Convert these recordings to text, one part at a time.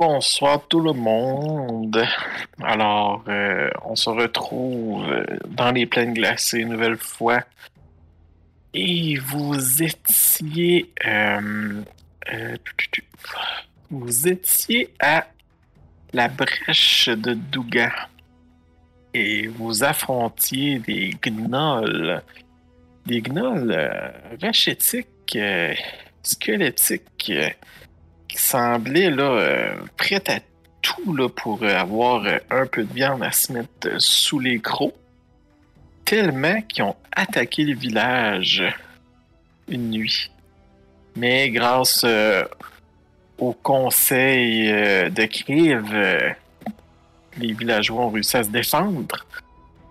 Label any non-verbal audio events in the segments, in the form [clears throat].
Bonsoir tout le monde. Alors, euh, on se retrouve euh, dans les plaines glacées une nouvelle fois. Et vous étiez... euh, vous étiez à la brèche de Douga. Et vous affrontiez des gnolls. Des gnolls rachétiques, squelettiques, qui semblaient là, euh, prêts à tout là, pour euh, avoir euh, un peu de viande à se mettre sous les crocs. Tellement qu'ils ont attaqué le village une nuit. Mais grâce au conseil de Kriv, les villageois ont réussi à se défendre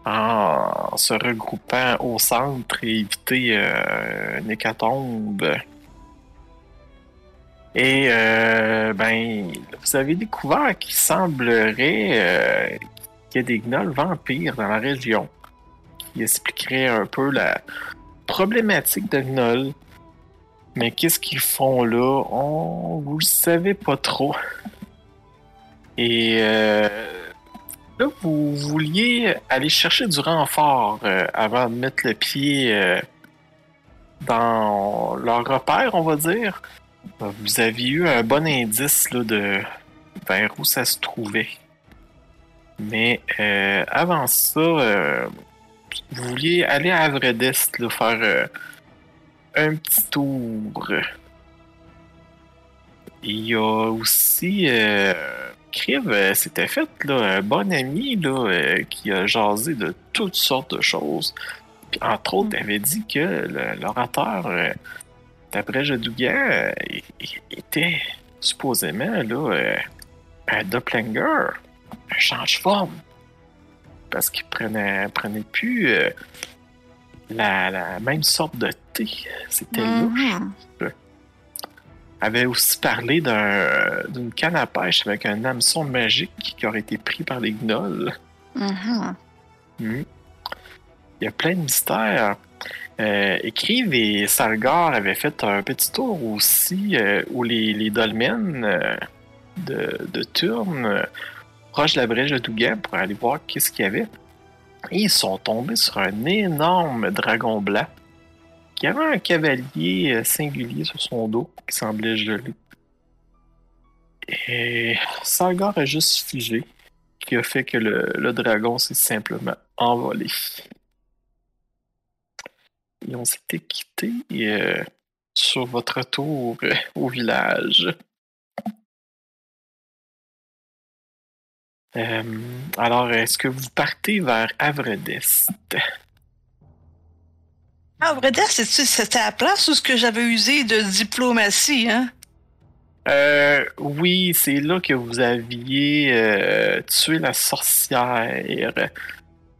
en se regroupant au centre et éviter une hécatombe. Et euh, ben, vous avez découvert qu'il semblerait euh, qu'il y a des gnolls vampires dans la région qui expliquerait un peu la problématique de gnolls. Mais qu'est-ce qu'ils font là? On vous le savez pas trop. [laughs] Et euh, là, vous vouliez aller chercher du renfort euh, avant de mettre le pied dans leur repère, on va dire. Vous aviez eu un bon indice là, de vers où ça se trouvait. Mais euh, avant ça, euh, vous vouliez aller à Avredest, là, faire euh, un petit tour. Il y a aussi euh, s'était fait là, un bon ami là, qui a jasé de toutes sortes de choses. Puis, entre autres, il avait dit que l'orateur d'après Jadougan il- était supposément là, euh, un doppelganger, un change-forme. Parce qu'il prenait, prenait plus euh, la, la même sorte de thé. C'était louche Mhm. avait aussi parlé d'un- d'une canne à pêche avec un hameçon magique qui aurait été pris par les gnolls. Mhm. Mhm. Il y a plein de mystères. Euh, Écrive et Sargar avaient fait un petit tour aussi euh, où les, dolmens euh, de, de Turn, euh, proche de la brèche de Dougan, pour aller voir qu'est-ce qu'il y avait. Et ils sont tombés sur un énorme dragon blanc qui avait un cavalier singulier sur son dos qui semblait gelé. Et Sargar a juste figé, qui a fait que le dragon s'est simplement envolé. Et on s'était quitté euh, sur votre retour euh, au village. Alors, est-ce que vous partez vers Avredest? Ah, vrai dire, c'est- c'était à la place où ce que j'avais usé de diplomatie, hein? Euh, oui, c'est là que vous aviez euh, tué la sorcière.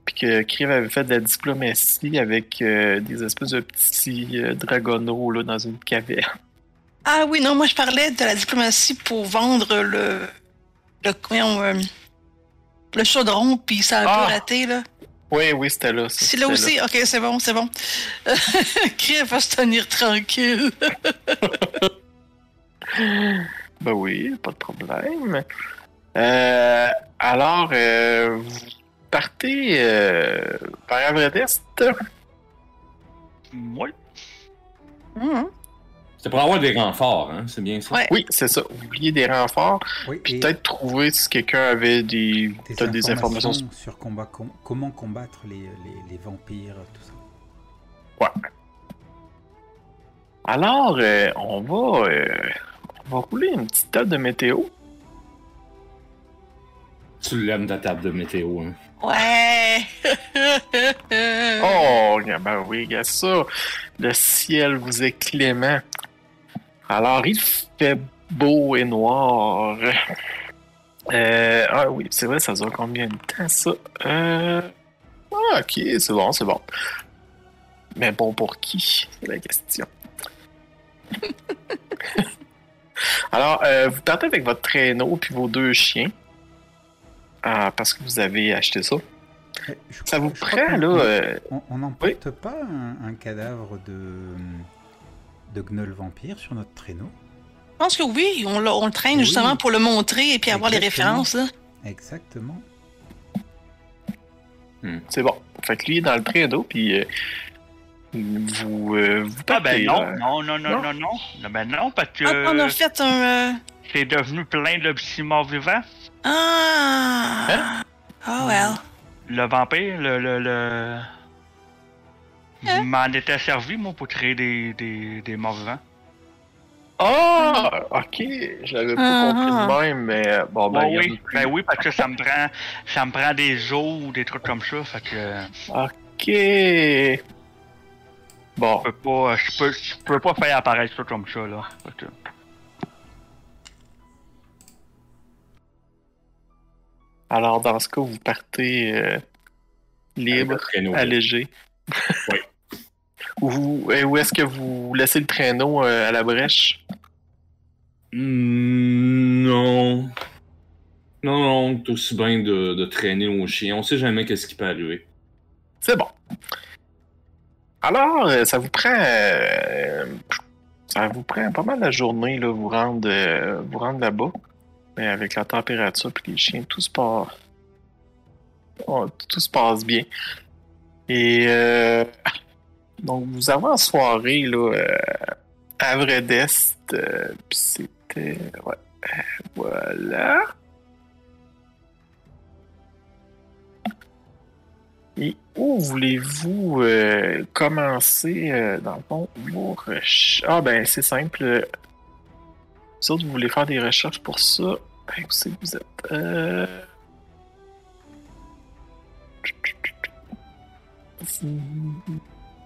Puis que Kriv avait fait de la diplomatie avec euh, des espèces de petits euh, dragonneaux là, dans une caverne. Ah oui, non, moi je parlais de la diplomatie pour vendre le. le. euh, le chaudron, puis ça a un Ah! peu raté, là. Oui, oui, c'était là. C'est là aussi? Ok, c'est bon, c'est bon. [laughs] Crée va se tenir tranquille. [laughs] Ben oui, pas de problème. Euh, alors, euh, vous partez euh, vers Avredest. Oui. Mhm. C'est pour avoir des renforts, hein? C'est bien ça? Ouais. Oui, c'est ça. Vous vouliez des renforts, Oui, puis et peut-être trouver si quelqu'un avait des, des, peut-être des informations, informations. sur combat, com- comment combattre les, les, les vampires, tout ça. Ouais. Alors, euh, on va, euh, on va rouler une petite table de météo. Tu l'aimes ta table de météo, hein? Ouais. [laughs] Oh, ben oui, regarde ça. Le ciel vous est clément. Alors, il fait beau et noir. Euh, ah oui, c'est vrai, ça dure combien de temps, ça? Euh... Ah, ok, c'est bon, c'est bon. Mais bon, pour qui? C'est la question. [laughs] Alors, euh, vous partez avec votre traîneau puis vos deux chiens. Ah, parce que vous avez acheté ça. Je Ça vous je prend, là... on- euh, On n'emporte pas un, un cadavre de, de gnoll vampire sur notre traîneau? Pense que oui, on, le traîne Oui. justement pour le montrer et puis avoir les Exactement. références. là. Exactement. C'est bon. Fait que lui est dans le traîneau, puis euh, vous, euh, vous Ah ben non, là. non, non, non, Non? non, non. Non, Ben non, parce que Ah, on a fait un. euh, c'est devenu plein de petits morts vivants. Ah! Hein? Oh, well. Le vampire, le... le, le... Hein? m'en était servi, moi, pour créer des, des, des morts vivants. Ah, ok. Je l'avais pas Ah, compris de même, mais euh, bon, ben, Ouais, a oui, ben oui, parce que ça me prend, ça me prend des os ou des trucs comme ça, fait que euh, Ok. Bon, je peux pas, je peux, je peux pas faire apparaître ça comme ça là. Alors dans ce cas, vous partez euh, libre, allégé. Oui. [laughs] Ou, euh, ou est-ce que vous laissez le traîneau euh, à la brèche? Hmm, non. Non, non, c'est aussi bien de, de traîner au chien. On sait jamais qu'est-ce qui peut arriver. C'est bon. Alors, euh, ça vous prend. euh, ça vous prend pas mal la journée, là, vous rendre, euh, vous là-bas. Mais avec la température puis les chiens, tout se passe. oh, tout se passe bien. Et euh, donc, vous avez en soirée, là, euh, puis c'était. Ouais. Voilà. Où voulez-vous euh, commencer, euh, dans le fond, vos recherches? Ah, ben, c'est simple. Vous vous voulez faire des recherches pour ça? Ben, où c'est que vous êtes? Euh...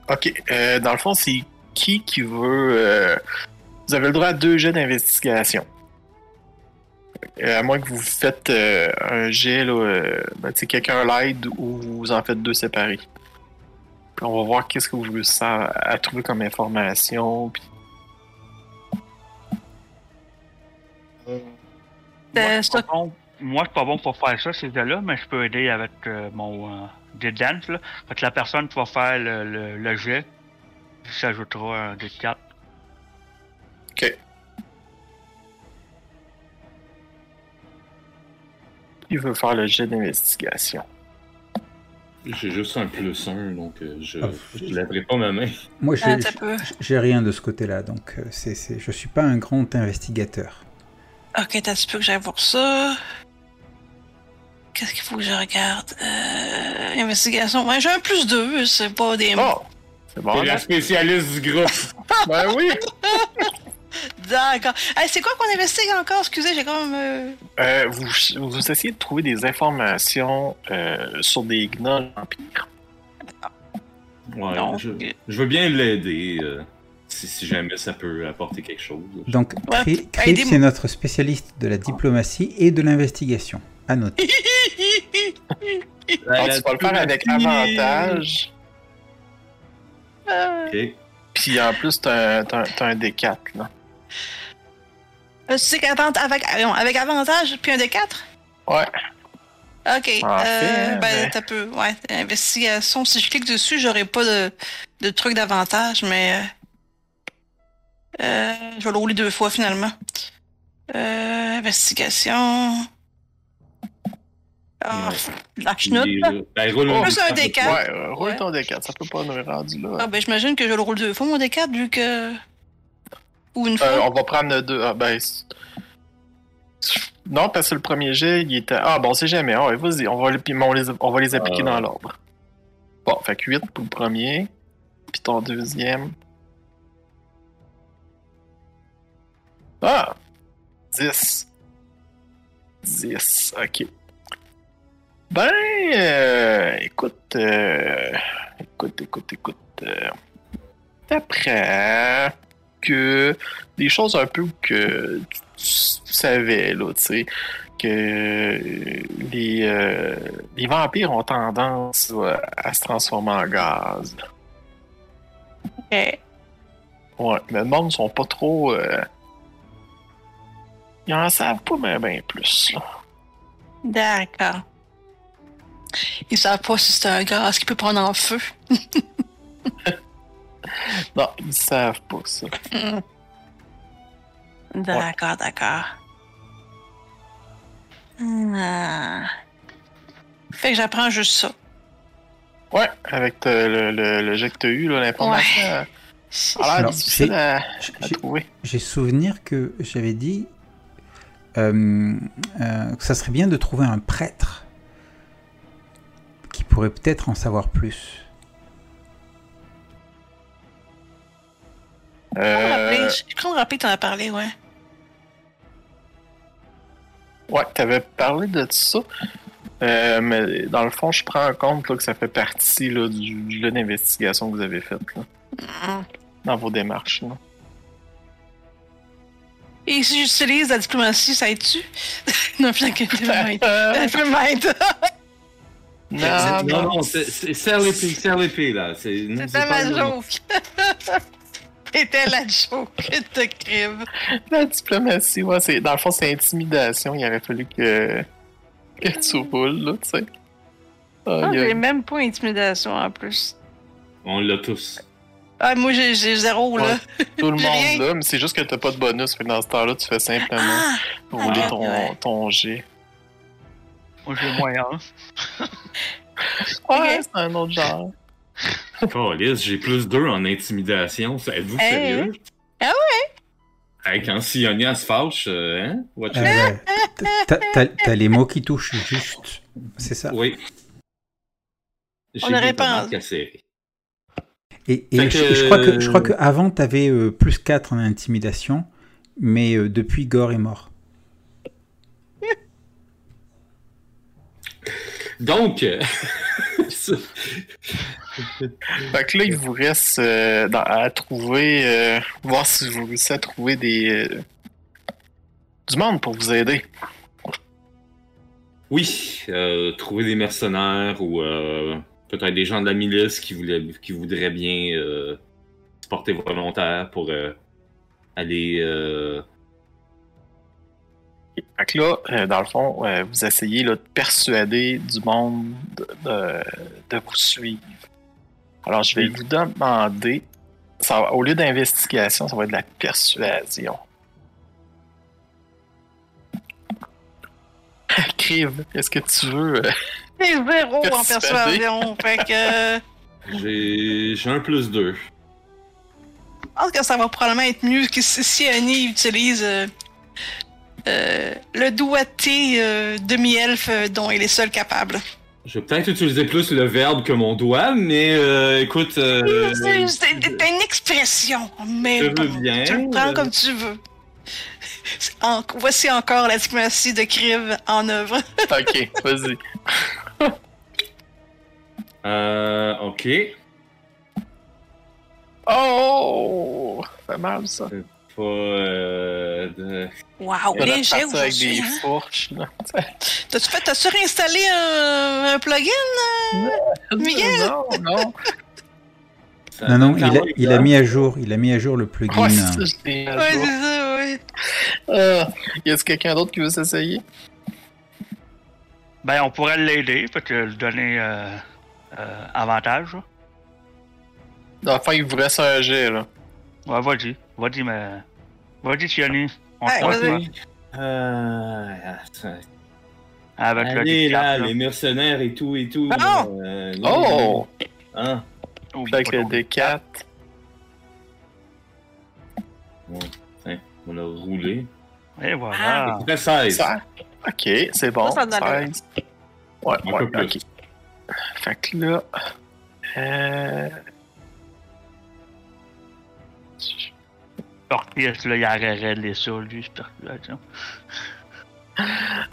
Ok, euh, dans le fond, c'est qui qui veut... Vous avez le droit à deux jets d'investigation. Euh, à moins que vous faites euh, un jet, là, euh, ben, tu sais, quelqu'un l'aide ou vous en faites deux séparés. Puis on va voir qu'est-ce que vous réussissez à, à trouver comme information. Puis... Moi, Euh, je suis pas c'est- bon- moi, je suis pas bon pour faire ça, ces gars-là, mais je peux aider avec euh, mon euh, des dance, là. Fait que la personne qui va faire le, le, le jet s'ajoutera un des 4. Ok. Il veut faire le jet d'investigation? J'ai juste un plus un, donc euh, je Ah, je lèverai pas ma main. Moi, j'ai Ah, rien de ce côté-là, donc euh, c'est, c'est, je suis pas un grand investigateur. Ok, t'as un petit peu que j'aille voir ça. Qu'est-ce qu'il faut que je regarde? Euh, investigation. Ouais, j'ai un plus deux, c'est pas des. Oh! C'est bon, là? la spécialiste du groupe. [laughs] Ben oui! [laughs] D'accord. Hey, c'est quoi qu'on investigue encore? Excusez, j'ai comme. euh, Euh, vous, vous essayez de trouver des informations euh, sur des gnolls vampires. Ouais, Non. je, je veux bien l'aider euh, si, si jamais ça peut apporter quelque chose. Donc, Ouais, Cri, aidez-moi. c'est notre spécialiste de la diplomatie et de l'investigation. À noter. Alors, [laughs] tu vas le faire avec avantage. euh, Ok. Puis en plus, t'as un, un- t'as un D4, là. Tu sais qu'avant- avec, avec avantage, puis un des quatre? Ouais. Ok. Euh, fait, ben, ben- t'as peu. Ouais, investigation. Si je clique dessus, j'aurai pas de, de truc d'avantage, mais. euh, euh, je vais le rouler deux fois finalement. Euh, investigation. Ah, la chenoute. Il- là. ben, roule Oh, Plus un D4. Ouais, roule Ouais. ton D4, ça peut pas nous rendre là. Ah, ben, j'imagine que je le roule deux fois, mon D4, vu que. Ou une Euh, on va prendre le deux. Ah, ben. Non, parce que le premier jet, il était. Ah, bon, c'est jamais. Ah, ouais, vas-y, on va, les... puis on, les... on va les appliquer Ah. dans l'ordre. Bon, fait que 8 pour le premier. Puis ton deuxième. Ah! 10. 10, ok. Ben, euh, écoute, euh, écoute, écoute, écoute. Euh, T'apprends que des choses un peu que tu savais, là, tu sais, que les, euh, les vampires ont tendance là, à se transformer en gaz. Ok. Ouais, mais le monde sont pas trop. euh, Ils en savent pas mais ben plus. Là. D'accord. Ils savent pas si c'est un gaz qui peut prendre en feu. [laughs] [laughs] Non, ils savent pas ça. [laughs] D'accord, d'accord. Ah. Fait que j'apprends juste ça. Ouais, avec te- le, le, le jet que t'as eu, là, l'information. Ouais. euh, Alors, difficile j'ai- à, J'ai- à trouver. J'ai souvenir que j'avais dit euh, euh, que ça serait bien de trouver un prêtre qui pourrait peut-être en savoir plus. Euh, Je crois me rappeler que t'en as parlé, ouais. ouais, t'avais parlé de ça. Euh, mais dans le fond, je prends en compte là, que ça fait partie là, du, jeu d'investigation que vous avez fait là, Mm. dans vos démarches. là. Et si j'utilise la diplomatie, ça aide-tu? [laughs] non, [laughs] peut m'aider. Non, non, non, serre l'épée, serre l'épée, là. C'est pas ma joke. [laughs] [laughs] C'était la joke de crime. la diplomatie, ouais, c'est, dans le fond, c'est intimidation. Il aurait fallu que, que tu roules, là, tu sais. Ah, Aïe, aïe. j'ai même pas intimidation en plus. On l'a tous. Ah, moi, j'ai j'ai zéro, là. Ouais. Tout le [laughs] monde rien. là, mais c'est juste que t'as pas de bonus. Fait que dans ce temps-là, tu fais simplement Ah! rouler Ah, ton, ouais. ton jet. Moi, j'ai moyen. Ouais, c'est un autre genre. [laughs] Calice, j'ai plus 2 en intimidation. Êtes-vous Hey. sérieux? Ah ouais? quand Sionia se fâche, euh, hein? Watch. Euh, t'as- les mots qui touchent juste. C'est ça. Oui. J'ai On aurait pas-. Et, et je, que- je crois que je crois que avant t'avais euh, plus 4 en intimidation, mais euh, depuis Gore est mort. Donc, euh, [laughs] Fait que là, il vous reste euh, dans- à trouver, euh, voir si vous réussissez à trouver des euh, du monde pour vous aider. oui, trouver des mercenaires ou peut-être des gens de la milice qui, voulaient, qui voudraient bien se porter volontaire pour aller. Fait que là, euh, dans le fond, euh, vous essayez là, de persuader du monde de, de- de vous suivre. Alors, je vais vous demander, ça va- au lieu d'investigation, ça va être de la persuasion. [laughs] Crive, est-ce que tu veux? euh, J'ai zéro en persuasion. fait que. euh, J'ai j'ai un plus 2. Je pense que ça va probablement être mieux que si, si Annie utilise euh, euh, le doigté euh, demi-elfe euh, dont il est seul capable. Je vais peut-être utiliser plus le verbe que mon doigt, mais euh, écoute. euh, C'est- une expression, mais Je veux bien, tu le prends euh. comme tu veux. En- voici encore la diplomatie de Kriv en œuvre. [laughs] Ok, vas-y. [laughs] euh, ok. Oh! Ça fait mal, ça. Pas. Euh, de- Wow, Il y en a léger parti avec des Hein? fourches. [laughs] T'as-tu fait, t'as-tu réinstallé un, un plugin? Miguel? Non, non. Non, il a, même il a mis à jour, il a mis à jour le plugin. Ouais, euh, c'est ça, Ouais, jour. c'est ça, ouais. Euh, y a-t-il quelqu'un d'autre qui veut s'essayer? Ben, on pourrait l'aider, peut-être lui donner euh, euh, avantage. là. Enfin, il vous reste un jet, là. Ouais, vas-y. On Ouais, te vas-y. voit, Euh. Avec le Allez, là, D4, là. les mercenaires et tout et tout. Ah euh, Oh! Hein? Oh, Avec le pardon. D4. On a roulé. Et voilà. Après 16. Ça? Ok, c'est bon. Ça, ça donne la 16. Ouais, Un ouais, peu plus. ok. Fait que là. Euh... Orpheus, là, il arrêterait les sauts, lui, persuasion.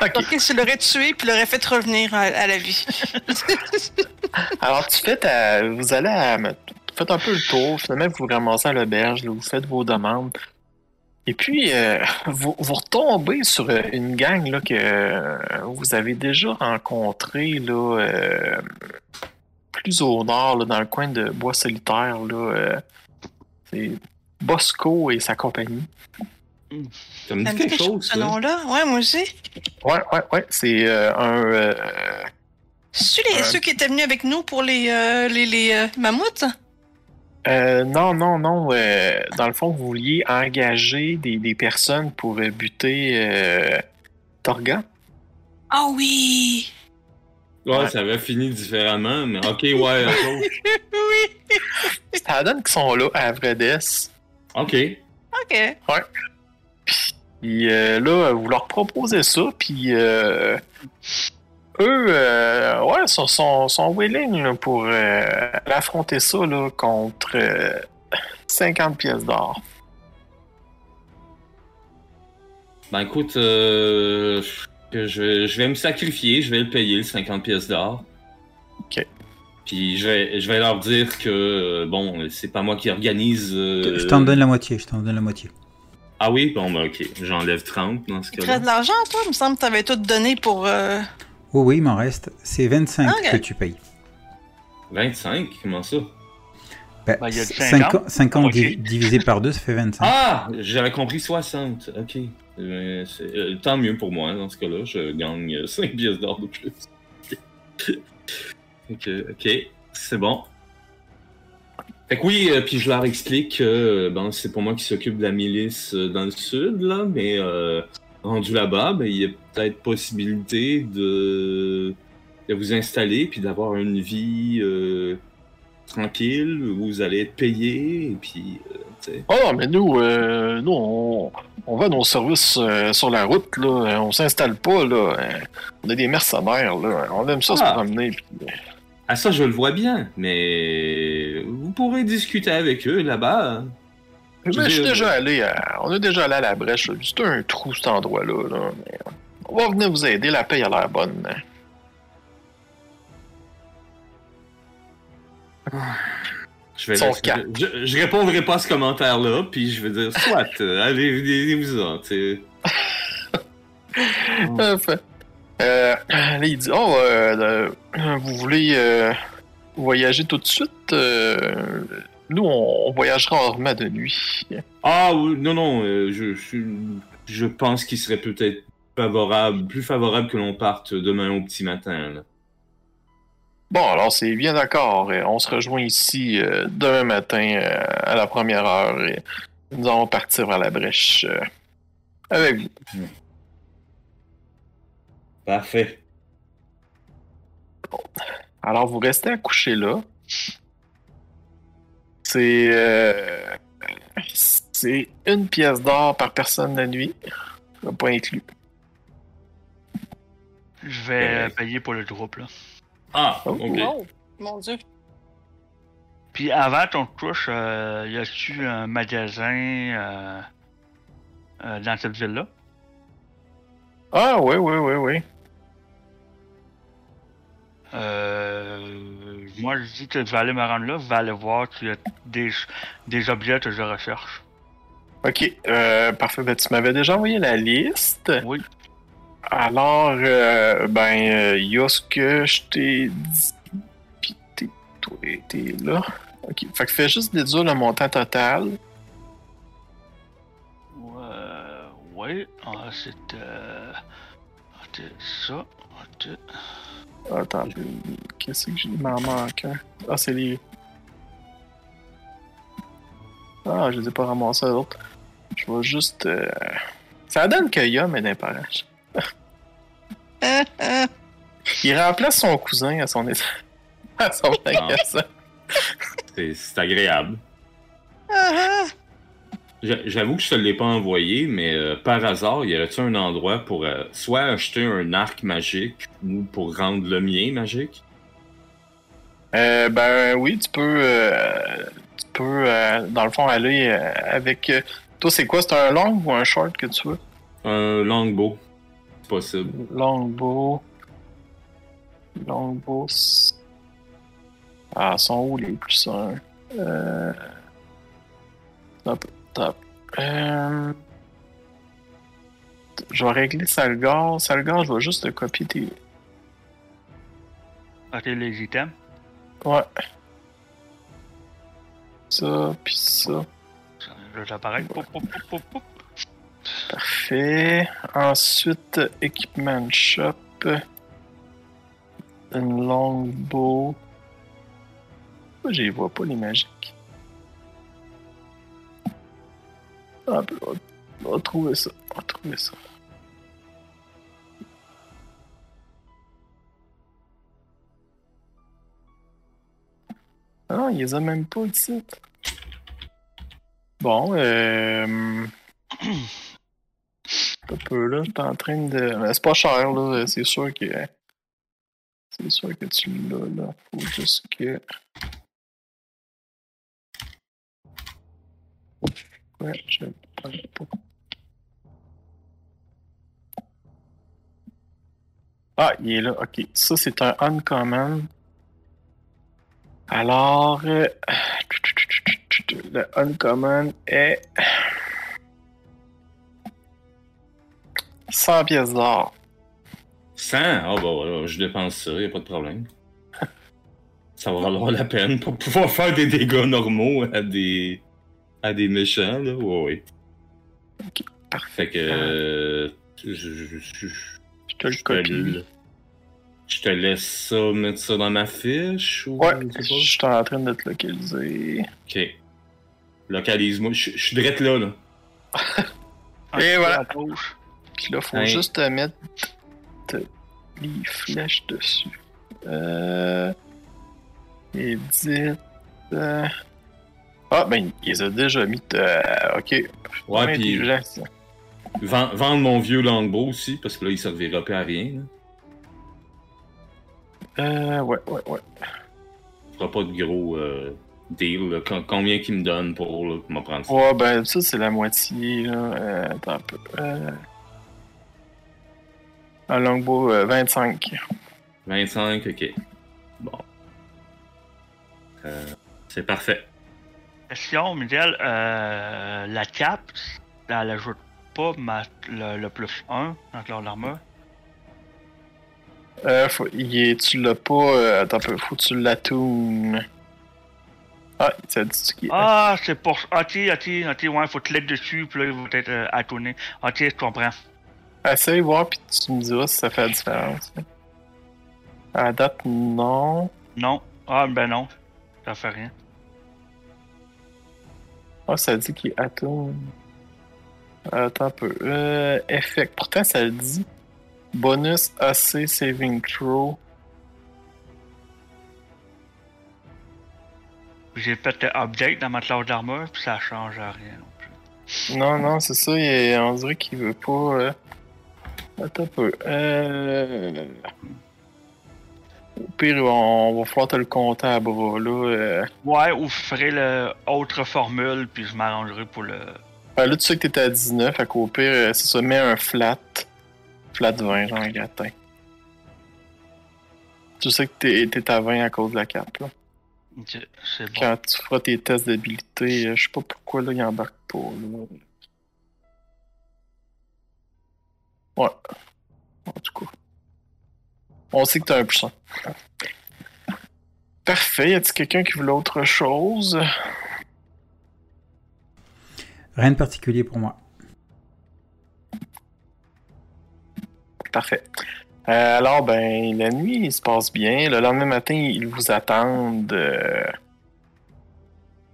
Ok. Ok, tu l'aurais tué puis l'aurais fait revenir à, à la vie. [laughs] Alors, tu fais ta... Vous allez à... Faites un peu le tour. Finalement, vous vous ramassez à l'auberge. là, Vous faites vos demandes. Et puis, euh, vous, vous retombez sur euh, une gang là, que euh, vous avez déjà rencontrée là, euh, plus au nord, là, dans le coin de Bois Solitaire. Là, euh, c'est Bosco et sa compagnie. Ça me Ça dit me dit quelque chose, ce nom-là? Ouais, moi aussi. Ouais, ouais, ouais. C'est euh, un... euh, C'est les, ceux qui étaient venus avec nous pour les, euh, les, les euh, mammouths? Euh, non, non, non. euh, dans le fond, vous vouliez engager des, des personnes pour buter euh, Torga? Ah oui! Ouais, Ouais. ça avait fini différemment, mais ok, ouais, [laughs] oui! Ça donne qu'ils sont là à Vredes. Ok. Ok. Puis euh, là, vous leur proposez ça, puis euh, eux, euh, ouais, sont, sont, sont willing là, pour euh, affronter ça là, contre euh, 50 pièces d'or. Ben écoute, euh, je, je vais me sacrifier, je vais le payer, le 50 pièces d'or. Puis je vais, je vais leur dire que, euh, bon, c'est pas moi qui organise... euh, Je t'en donne la moitié, je t'en donne la moitié. Ah oui? Bon, ben ok, j'enlève 30 dans ce Tu cas-là. de l'argent, toi? Il me semble que t'avais tout donné pour. euh, Oh oui, il m'en reste. C'est 25 Ok. que tu payes. 25? Comment ça? Ben, Ben, il y a du 50, 50. 50 Ok. divi- divisé par 2, ça fait 25. Ah! J'avais compris 60. Ok. Euh, euh, tant mieux pour moi, dans ce cas-là. Je gagne euh, 5 pièces d'or de plus. Ok, ok. C'est bon. Fait que oui, euh, puis je leur explique que euh, bon, c'est pour moi qui s'occupe de la milice euh, dans le sud, là, mais euh, rendu là-bas, ben, il y a peut-être possibilité de, de vous installer puis d'avoir une vie tranquille où vous allez être payé et puis. Oh mais nous, nous on, on va nos services sur la route, là. On s'installe pas, là. Euh, On est des mercenaires, là. On aime ça se Ah. promener. puis- Ah ça, je le vois bien, mais vous pourrez discuter avec eux là-bas. Je je suis déjà allé à... On est déjà allé à la brèche. C'est un trou, cet endroit-là. Là. On va venir vous aider. La paye a l'air bonne. Je vais répondrai pas à ce commentaire-là, puis je vais dire soit, [laughs] allez, venez-vous-en. Euh, là, il dit Oh, euh, euh, vous voulez euh, voyager tout de suite? Nous, on, on voyagera rarement de nuit. Ah oui, non, non, je, je, je pense qu'il serait peut-être favorable, plus favorable que l'on parte demain au petit matin. là. Bon, alors c'est bien d'accord. On se rejoint ici demain matin à la première heure et nous allons partir vers la brèche avec vous. Parfait. Alors, vous restez accouché là. C'est. euh, c'est une pièce d'or par personne la nuit. Pas inclus. Je vais payer pour le groupe, là. Ah, Oh, ok. Oh, mon Dieu. Puis avant ton touche, euh, y a-tu un magasin euh, euh, dans cette ville-là? Ah, oui, oui, oui, oui. Euh, moi, je dis que je vais aller me rendre là, je vais aller voir s'il y a des, des objets que je recherche. Ok, euh, parfait. Ben, tu m'avais déjà envoyé la liste. Oui. Alors, euh, ben, euh, il y a ce que je t'ai dit. Puis t'es là. Ok, fait que fais juste déduire le montant total. Oui, ah, c'est euh, c'est ça. Attends, qu'est-ce que j'ai? M'en manque un. Ah, c'est les. Ah, je les ai pas ramassés les autres. Je vais juste. euh, Ça donne que Yum est euh, [laughs] Il remplace son cousin à son état. à son magasin. C'est c'est agréable. J'a- J'avoue que je te l'ai pas envoyé, mais euh, par hasard, y aurait-il un endroit pour euh, soit acheter un arc magique ou pour rendre le mien magique? Euh, ben oui, tu peux. tu peux, dans le fond, aller avec. toi, c'est quoi? C'est un long ou un short que tu veux? Un longbow, c'est possible. Longbow. Longbow. Ah, sont où les plus un? Euh... top. Euh... Je vais régler Salgar. Salgar, je vais juste te copier tes. Ok, les items. Ouais. Ça, puis ça. Parfait. Ensuite, Equipment Shop. Une. Pourquoi je les vois pas, les magiques? On, va, trouver ça. On va trouver ça. Ah, il les a même pas ici. Bon, euh. Un peu là, t'es en train de. C'est pas cher là, c'est sûr que. C'est sûr que tu l'as là. Faut juste que. Ouais, je prends pas. Ah, il est là, ok. Ça, c'est un uncommon. Alors, euh, le uncommon est 100 pièces d'or. 100? Ah, bah voilà, je dépense ça, y a pas de problème. Ça va valoir la peine pour pouvoir faire des dégâts normaux à des. À des méchants, là. Ouais, ouais. Parfait. Fait que. euh, je, je, je, Je te le je te copie. je te laisse ça, mettre ça dans ma fiche ou. Ouais, je suis en train de te localiser. Ok. Localise-moi. Je je suis direct là, là. [laughs] Et voilà. Puis là, faut Ouais. juste te mettre les flèches dessus. Euh. Edit. euh, Ah, ben, il les a déjà mis. euh, Ok. Ouais, puis vend- vendre mon vieux longbow aussi, parce que là, il servira plus à rien. Là. Euh, ouais, ouais, ouais. Fera pas de gros euh, deal. là. Combien qu'il me donne pour, là, pour me prendre ça? Ouais, ben, ça, c'est la moitié, là. Euh, attends un peu. Euh... Un longbow, euh, 25. 25, ok. Bon. C'est parfait. Question, Miguel, euh, la cape, elle ajoute pas ma- le, le plus 1 dans leur armure. Euh, faut, est, tu l'as pas. Euh, attends un peu, faut que tu l'attunes. Ah, ça dit ce qui est. Ah, c'est pour. Ok, ok, ok, ouais, faut cliquer dessus, puis là, il va être euh, attonné. Ok, je comprends. Essaye voir, puis tu me diras si ça fait la différence. À la date, non. Non. Ah, ben non. Ça fait rien. Ah, ça dit qu'il attune. Attends un peu. Euh, effect. Pourtant, ça le dit. Bonus AC saving throw. J'ai fait le update dans ma classe d'armure, puis ça change à rien non plus. Non, non, c'est ça. il est- on dirait qu'il veut pas. euh, Attends un peu. Euh... Au pire, on va falloir te le compter à bras, là. euh. Ouais, ou je ferai le autre formule, puis je m'arrangerai pour le. Ben, là, tu sais que t'es à 19, fait qu'au pire, euh, c'est ça, mets un flat. Flat 20, genre un gratin. Tu sais que t'es t'es à 20 à cause de la cape, là. Ok, c'est bon. Quand tu feras tes tests d'habilité, euh, je sais pas pourquoi, là, il embarque pas, là. Ouais. En tout cas. On sait que t'as un un. Parfait. Y a-t-il quelqu'un qui voulait autre chose? Rien de particulier pour moi. Parfait. Euh, alors, ben, la nuit, il se passe bien. Le lendemain matin, ils vous attendent euh,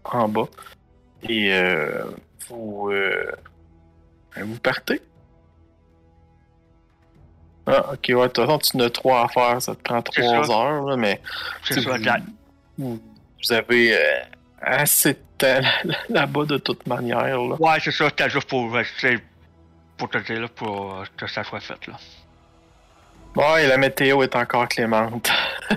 en bas. Et euh, vous, euh, vous partez. Ah, ok, ouais, de toute façon, tu en as trois à faire. Ça te prend trois heures, là, mais C'est ça, vous, vous, avez euh, assez de temps là- [laughs] là-bas de toute manière. Là. Ouais, c'est ça, t'as juste pour, euh, pour te dire, là, pour euh, que ça soit fait, là. Bon, et la météo est encore clémente. [laughs]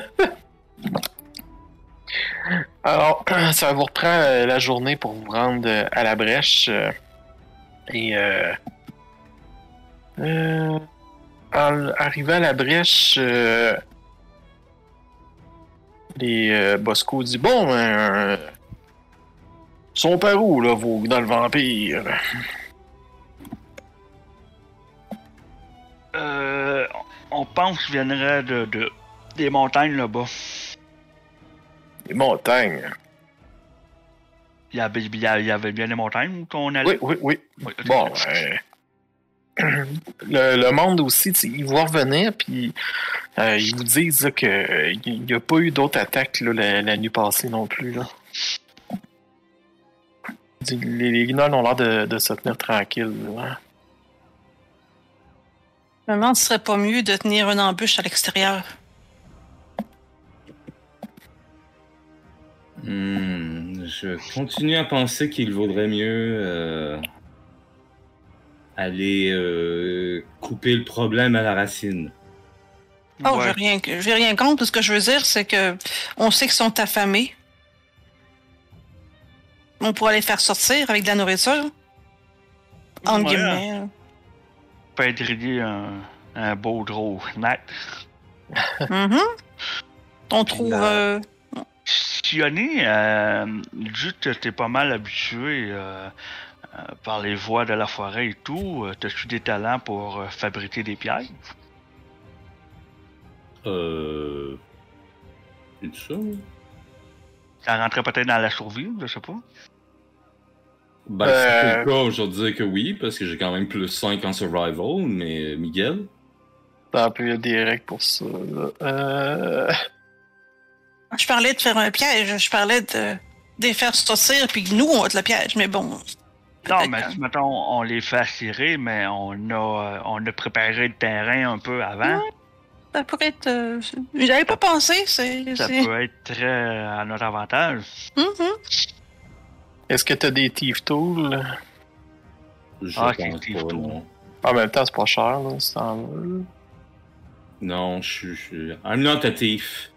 Alors, [clears throat] ça vous reprend euh, la journée pour vous rendre euh, à la brèche. euh, et euh, en arrivant à la brèche, euh, les euh, Bosco dit Bon, ben, euh, sont par où, là, vos dans le vampire? Euh, on pense qu'il viendrait de, de- des montagnes là-bas. Les montagnes? Il y, avait, il y bien des montagnes où on allait? Oui, oui, oui. Oui. Bon, euh, [clears throat] le, le monde aussi, ils vont revenir, puis euh, ils vous disent là, que euh, il n'y a pas eu d'autres attaques là, la, la nuit passée non plus. Là. Les, les ont l'air de, de se tenir tranquilles. là. Je me demande si ce serait pas mieux de tenir une embûche à l'extérieur. Hmm, je continue à penser qu'il vaudrait mieux euh, aller euh, couper le problème à la racine. Oh, Ouais. j'ai rien, j'ai rien contre. Ce que je veux dire, c'est que on sait qu'ils sont affamés. On pourrait les faire sortir avec de la nourriture. Ouais. guillemets. peut être un, un beau gros snack. Mhm. On trouve. Euh, Sionné, euh, juste que t'es pas mal habitué euh, par les voies de la forêt et tout, euh, t'as-tu des talents pour euh, fabriquer des pièges? Euh. C'est ça? Ça rentrait peut-être dans la survie, je sais pas. Ben, Euh. si c'est le cas, je vais te dire que oui, parce que j'ai quand même plus 5 en survival, mais Miguel? T'as un peu direct pour ça. là. Euh... Je parlais de faire un piège. Je parlais de, de les faire sortir, puis que nous, on va être le piège. Mais bon. Non, mais si, mettons, on les fait attirer, mais on a, euh, on a préparé le terrain un peu avant. Ça pourrait être. euh, J'avais pas pensé. C'est. Ça peut être très à notre avantage. Mhm. Est-ce que t'as des thief tools? Je Ah, pense c'est pas, Tool. non. En même temps, c'est pas cher, là, si t'en veux. Non, je suis. I'm not a thief.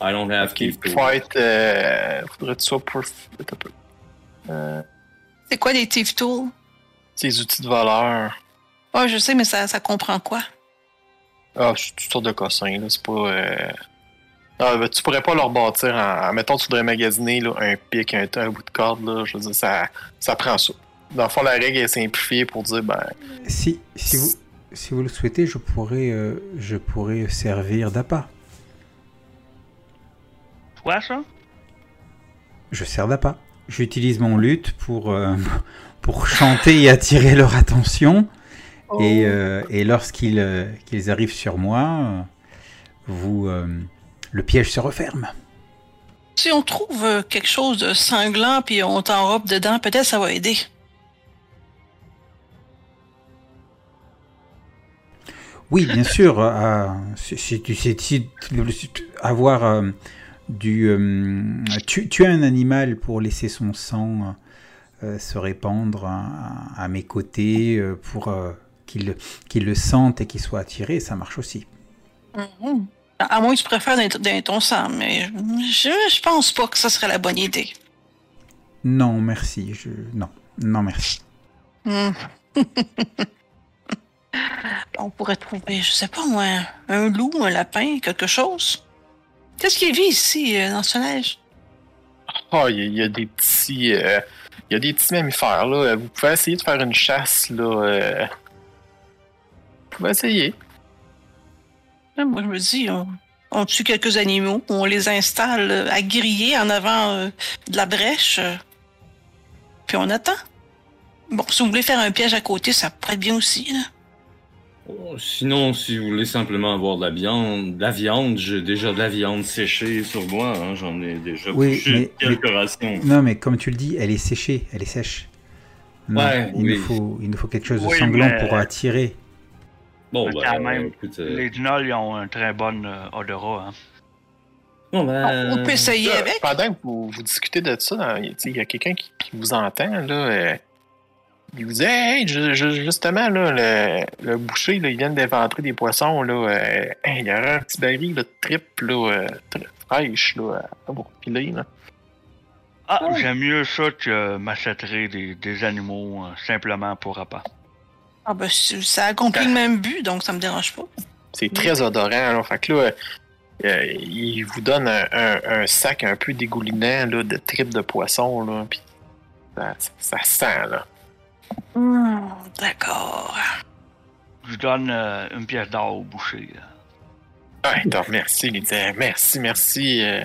I don't have Ok, thief tools. fight. Euh... Faudrait que tu sois pour. Attends un peu. Euh... C'est quoi les thief tools? Tes outils de voleur. Ouais, je sais, mais ça, ça comprend quoi? Ah, c'est toutes sortes de cossins, là. C'est pas. Euh... Ah, ben, tu pourrais pas leur bâtir en. Mettons, tu voudrais magasiner là, un pic, un, un bout de corde, là. Je veux dire, ça, ça prend ça. Dans le fond, la règle est simplifiée pour dire, ben. Si, si, vous, si vous le souhaitez, je pourrais, euh, je pourrais servir d'appât. Quoi, ça? Je sers d'appât. J'utilise mon luth pour, euh, [laughs] pour chanter et attirer leur attention. Et, euh, et lorsqu'ils euh, qu'ils arrivent sur moi, vous, le piège se referme. Si on trouve quelque chose de sanglant puis on t'enrobe dedans, peut-être ça va aider. Oui, bien sûr. si, tu sais avoir du, euh, tu, tuer un animal pour laisser son sang euh, se répandre à, à mes côtés euh, pour qu'il le sente et qu'il soit attiré, ça marche aussi. Mhm. À à moins que tu préfères ton sang, mais je, je pense pas que ça serait la bonne idée. Non, merci. Je, non, non, merci. Hmm. [laughs] on pourrait trouver, je sais pas moi, un loup, un lapin, quelque chose. Qu'est-ce qui vit ici, euh, dans ce neige? Ah, il y, a- il y a des petits. euh, Il y a des petits mammifères, là. Vous pouvez essayer de faire une chasse, là. euh, Vous pouvez essayer. Là, Moi, je me dis, on, on tue quelques animaux, on les installe euh, à griller en avant euh, de la brèche, euh, puis on attend. Bon, si vous voulez faire un piège à côté, ça pourrait être bien aussi. Là. Oh, Sinon, si vous voulez simplement avoir de la viande, de la viande, j'ai déjà de la viande séchée sur moi. hein, J'en ai déjà Oui, mais- quelques rations. Non, mais comme tu le dis, elle est séchée, elle est sèche. Non, Ouais, il, oui. nous faut, il nous faut quelque chose de sanglant mais- pour attirer. Bon, quand même, écoute, euh, Les gnolls, ils ont un très bon euh, odorat. Hein. bon, ben, on peut essayer Là, avec. Pendant que vous, vous discutez de ça, dans- il y a quelqu'un qui, qui vous entend, là. euh, il vous dit Hey, justement, là, le, le boucher, là, il vient d'éventrer des poissons, là. euh, hey, il y aura un petit baril là, de trip, là, euh, très fraîche, là, à vous repiler, là. Ah, Oh. j'aime mieux ça que m'achèterais des, des animaux euh, simplement pour appât. Ah ben, ça accomplit le même but, donc ça me dérange pas. C'est très odorant, là. Fait que là, euh, euh, il vous donne un, un- un sac un peu dégoulinant, là, de tripes de poisson, là. Puis ça, ça sent, là. Hmm, D'accord. Je donne euh, une pièce d'or au boucher. là. Ouais, donc, merci, dit merci, merci, euh,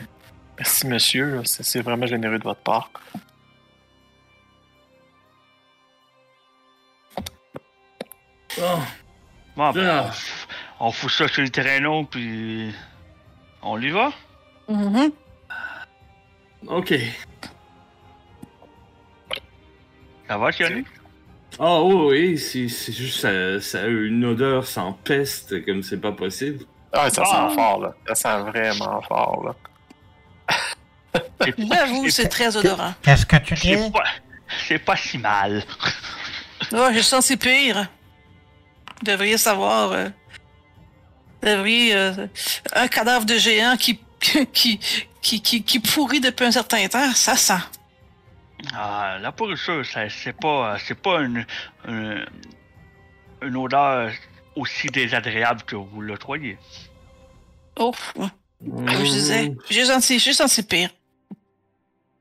merci, monsieur. C'est vraiment généreux de votre part. oh, Bon, ben, Ah. on, fout ça sur le traîneau, puis on y va. Mhm. ok. Ça va, Sionny? Ah oui, oui, c'est c'est juste ça, ça a une odeur sans peste comme c'est pas possible. Ah, ça Ah. sent fort, là. Ça sent vraiment fort, là. [laughs] J'avoue, c'est très odorant. Qu'est-ce que tu C'est pas, c'est pas si mal. [laughs] Oh, je sens c'est pire. Vous devriez savoir. euh, vous devriez. euh, un cadavre de géant qui, [laughs] qui, qui, qui, qui pourrit depuis un certain temps, ça sent. Ah, la pourriture, ça- c'est pas, c'est pas une, une, une odeur aussi désagréable que vous le croyez. Oh, comme je disais, j'ai senti, j'ai senti pire.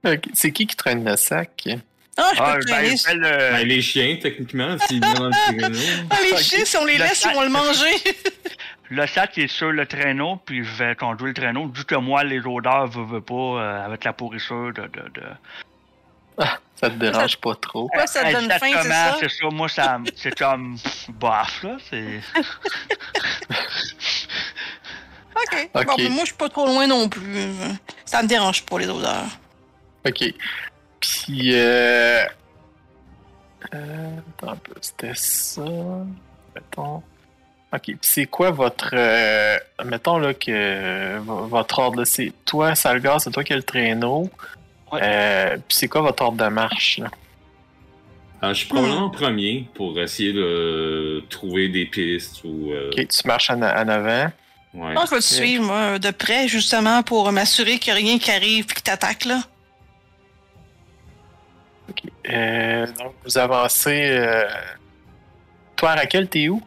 Ok, C'est qui qui traîne le sac? Ah, je peux Ah, te ben, ben, le- Ben, les chiens, techniquement, s'ils viennent dans le traîneau. [laughs] Ah, les chiens, si on les Le laisse, ils vont le manger. [laughs] Le sac est sur le traîneau, puis je vais conduire le traîneau. Vu que moi, les odeurs, veux, veux pas, euh, avec la pourriture de... de, de... [laughs] Ça te dérange pas trop? Pourquoi ça te donne faim, c'est ça? c'est ça. Moi, ça, [laughs] c'est comme... Bof, là, c'est... Ok. [laughs] Ok. Bon, ben, moi, je suis pas trop loin non plus. Ça me dérange pas, les odeurs. Ok. Puis, euh... euh... Attends un peu, c'était ça... Mettons... Ok, puis c'est quoi votre... euh, Mettons, là, que... vo- Votre ordre, là, c'est... Toi, Salgar, c'est toi qui as le traîneau. Euh... Puis c'est quoi votre ordre de marche, là? Alors, je suis probablement en premier pour essayer de trouver des pistes ou. euh, Ok, tu marches en, en avant. ouais. Moi, je vais te suivre, moi, de près, justement, pour m'assurer qu'il n'y a rien qui arrive et qui t'attaque, là. Ok. Euh... Donc, vous avancez... euh, Toi, Raquel, t'es où?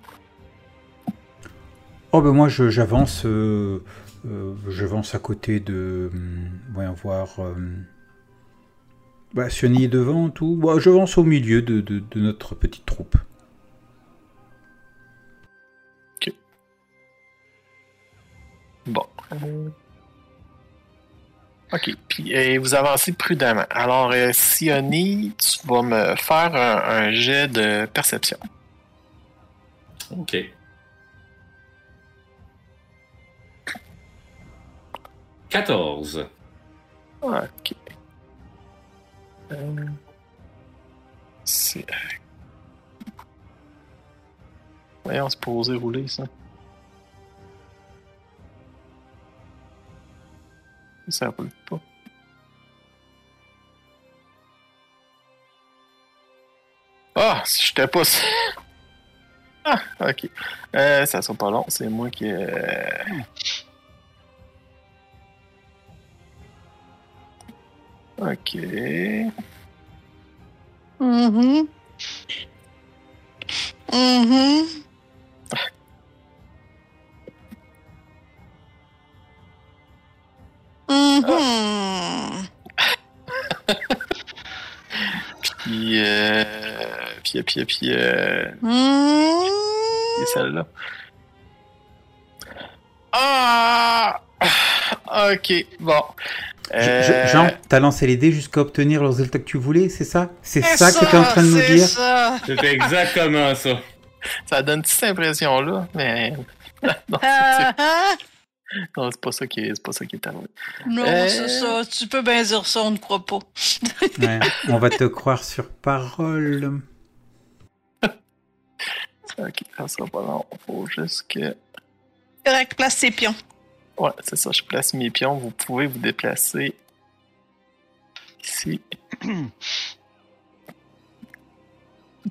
Oh ben moi je- j'avance, euh, euh, j'avance à côté de, hum, voyons voir, euh, bah, Sioni est devant tout. Bah, j'avance au milieu de, de- de notre petite troupe. Bon. Euh, Ok, puis euh, vous avancez prudemment. Alors, euh, Sioni, tu vas me faire un, un jet de perception. Ok. Quatorze. Ok. Euh, C'est. Voyons, c'est posé rouler, ça. Ça roule pas. Ah, si j'étais pas. Ah, ok. Euh, ça sera pas long, c'est moi qui. euh, Ok. Mhm. Mhm. Mhm. Puis, euh, puis, puis, puis, euh, et celle-là. Ah! Ok, bon. Euh, je- Jean, t'as lancé les dés jusqu'à obtenir le résultat que tu voulais, c'est ça? C'est C'est ça, que t'es en train de nous c'est dire? ça. C'était exactement ça. Ça donne cette impression-là, mais. [laughs] non, Ah, c'est non, c'est pas ça qui est, c'est pas ça qui est arrivé. Non, Euh. c'est ça. Tu peux bien dire ça, on ne croit pas. [laughs] Ouais, On va te croire sur parole. [laughs] Ok, ça sera pas long. Faut juste que. Correct, place tes pions. Ouais, c'est ça, je place mes pions. Vous pouvez vous déplacer ici. [clears throat]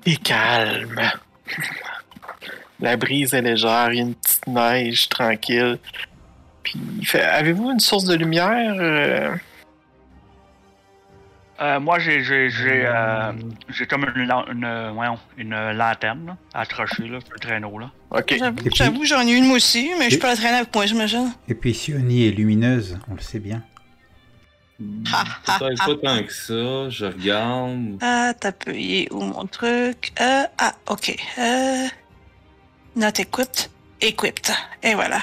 Et calme. [clears throat] La brise est légère, il y a une petite neige tranquille. Puis, avez-vous une source de lumière? Euh? Moi, j'ai, j'ai, j'ai, euh, j'ai comme une, une, voyons, une lanterne là, accrochée là, sur le traîneau. Là. Ok. J'avoue, puis- j'avoue, j'en ai une moi aussi, mais je peux la traîner avec moi, j'imagine. Et puis Sioni est lumineuse, on le sait bien. Ha, Peut-être pas tant que ça. Je regarde. Ah, t'as est où mon truc? Euh, ah, ok. Euh, note écoute, equipped. Et voilà.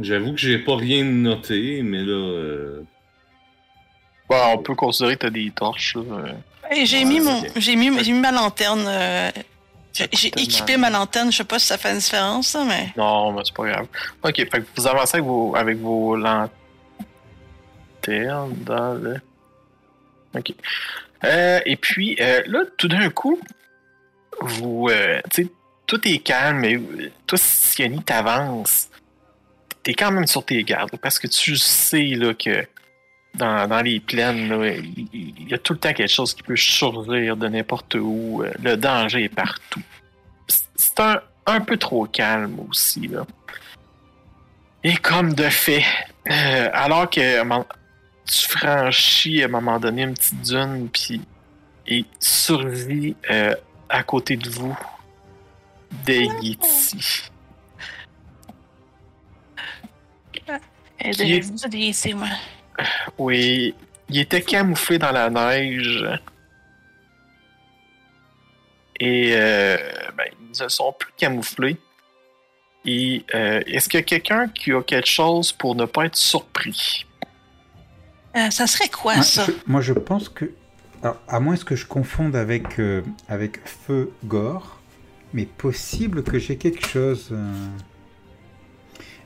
J'avoue que j'ai pas rien noté, mais là. euh, Bon, on peut considérer que t'as des torches. là, euh. Et j'ai mis mon, j'ai mis, j'ai mis ma lanterne. euh, j'ai équipé ma lanterne. Je sais pas si ça fait une différence, là, mais. Non, mais c'est pas grave. Ok, fait que vous avancez avec vos, avec vos lanternes dans le. Ok. Euh, et puis, euh, là, tout d'un coup, vous, euh, tu sais, tout est calme, mais euh, toi, Sioni, t'avances. T'es quand même sur tes gardes, parce que tu sais, là, que dans, dans les plaines, là, il, il y a tout le temps quelque chose qui peut surgir de n'importe où. Euh, Le danger est partout. C'est- un, un peu trop calme aussi, là. Et comme de fait, euh, alors que tu franchis à un moment donné une petite dune, puis et survit euh, à côté de vous des Yétis. Qui est- moi. Oui, il était camouflé dans la neige. Et euh, ben, ils ne sont plus camouflés. Et euh, est-ce qu'il y a quelqu'un qui a quelque chose pour ne pas être surpris? Euh, ça serait quoi, Moi, ça? je, moi, je pense que. alors, à moins que je confonde avec, euh, avec Feu Gore, mais possible que j'ai quelque chose. euh.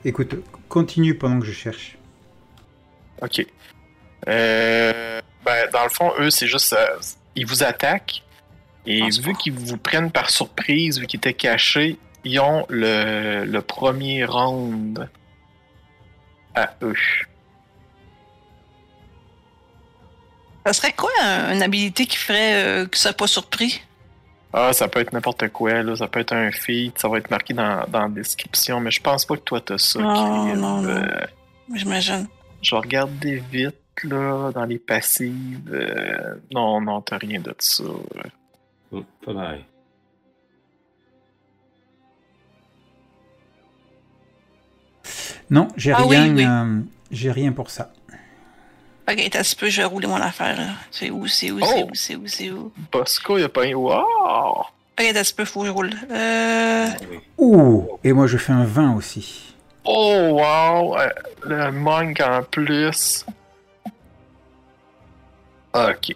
Écoute, continue pendant que je cherche. Ok. Euh, ben, dans le fond, eux, c'est juste. euh, ils vous attaquent. Et Pense vu qu'ils vous prennent par surprise, vu qu'ils étaient cachés, ils ont le, le premier round à eux. Ça serait quoi un- une habilité qui ferait euh, que ça soit pas surpris? Ah, ça peut être n'importe quoi, là. Ça peut être un feat, ça va être marqué dans, dans la description, mais je pense pas que toi t'as ça. Non, non, non. J'imagine. Je vais regarder vite, là, dans les passives. Euh, non, non, t'as rien de ça. Oh, pas mal. Non, j'ai Ah rien. oui. euh, j'ai rien pour ça. Ok, t'as peu, je vais rouler mon affaire. là. C'est où, c'est où, c'est Oh! où, c'est où, c'est où? Bosco, il a pas un. Wow! Ok, t'as peu, faut que je roule. Euh... Oui. Ouh Et moi, je fais un 20 aussi. Oh, wow! Euh, Le monk en plus. Ok.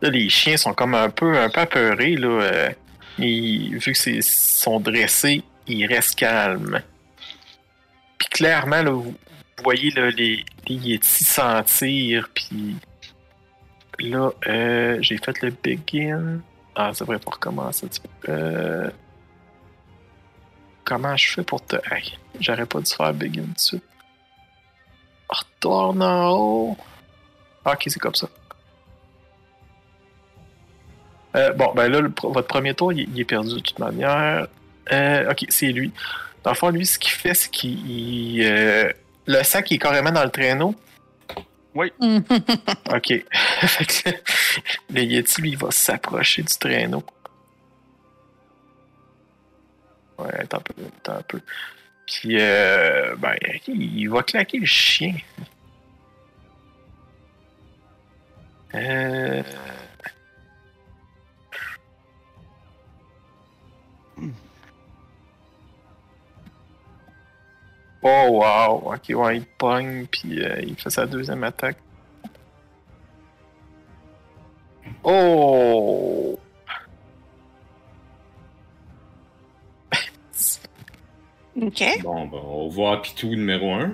Là, les chiens sont comme un peu, un peu apeurés, là. euh, ils- vu c'est sont dressés, ils restent calmes. Puis clairement, là, vous, voyez là, les, les Yetis sentir, puis là, euh, j'ai fait le begin. Ah, ça devrait pas recommencer un petit peu. Euh, comment je fais pour te... Hey, j'aurais pas dû faire begin tout de suite. Retourne en haut. Ah, ok, c'est comme ça. Euh, bon, ben là, le votre premier tour, il, il est perdu de toute manière. Euh, ok, c'est lui. Dans le fond, lui, ce qu'il fait, c'est qu'il. il, euh, le sac il est carrément dans le traîneau. Ok. [laughs] Que le, le Yeti, lui, il va s'approcher du traîneau. Attends un peu, attends un peu. Puis, euh, ben, il, il va claquer le chien. Euh... Oh wow, ok, ouais, il pogne, puis euh, il fait sa deuxième attaque. Oh! Ok. Bon, ben, on va voir Pitou numéro 1.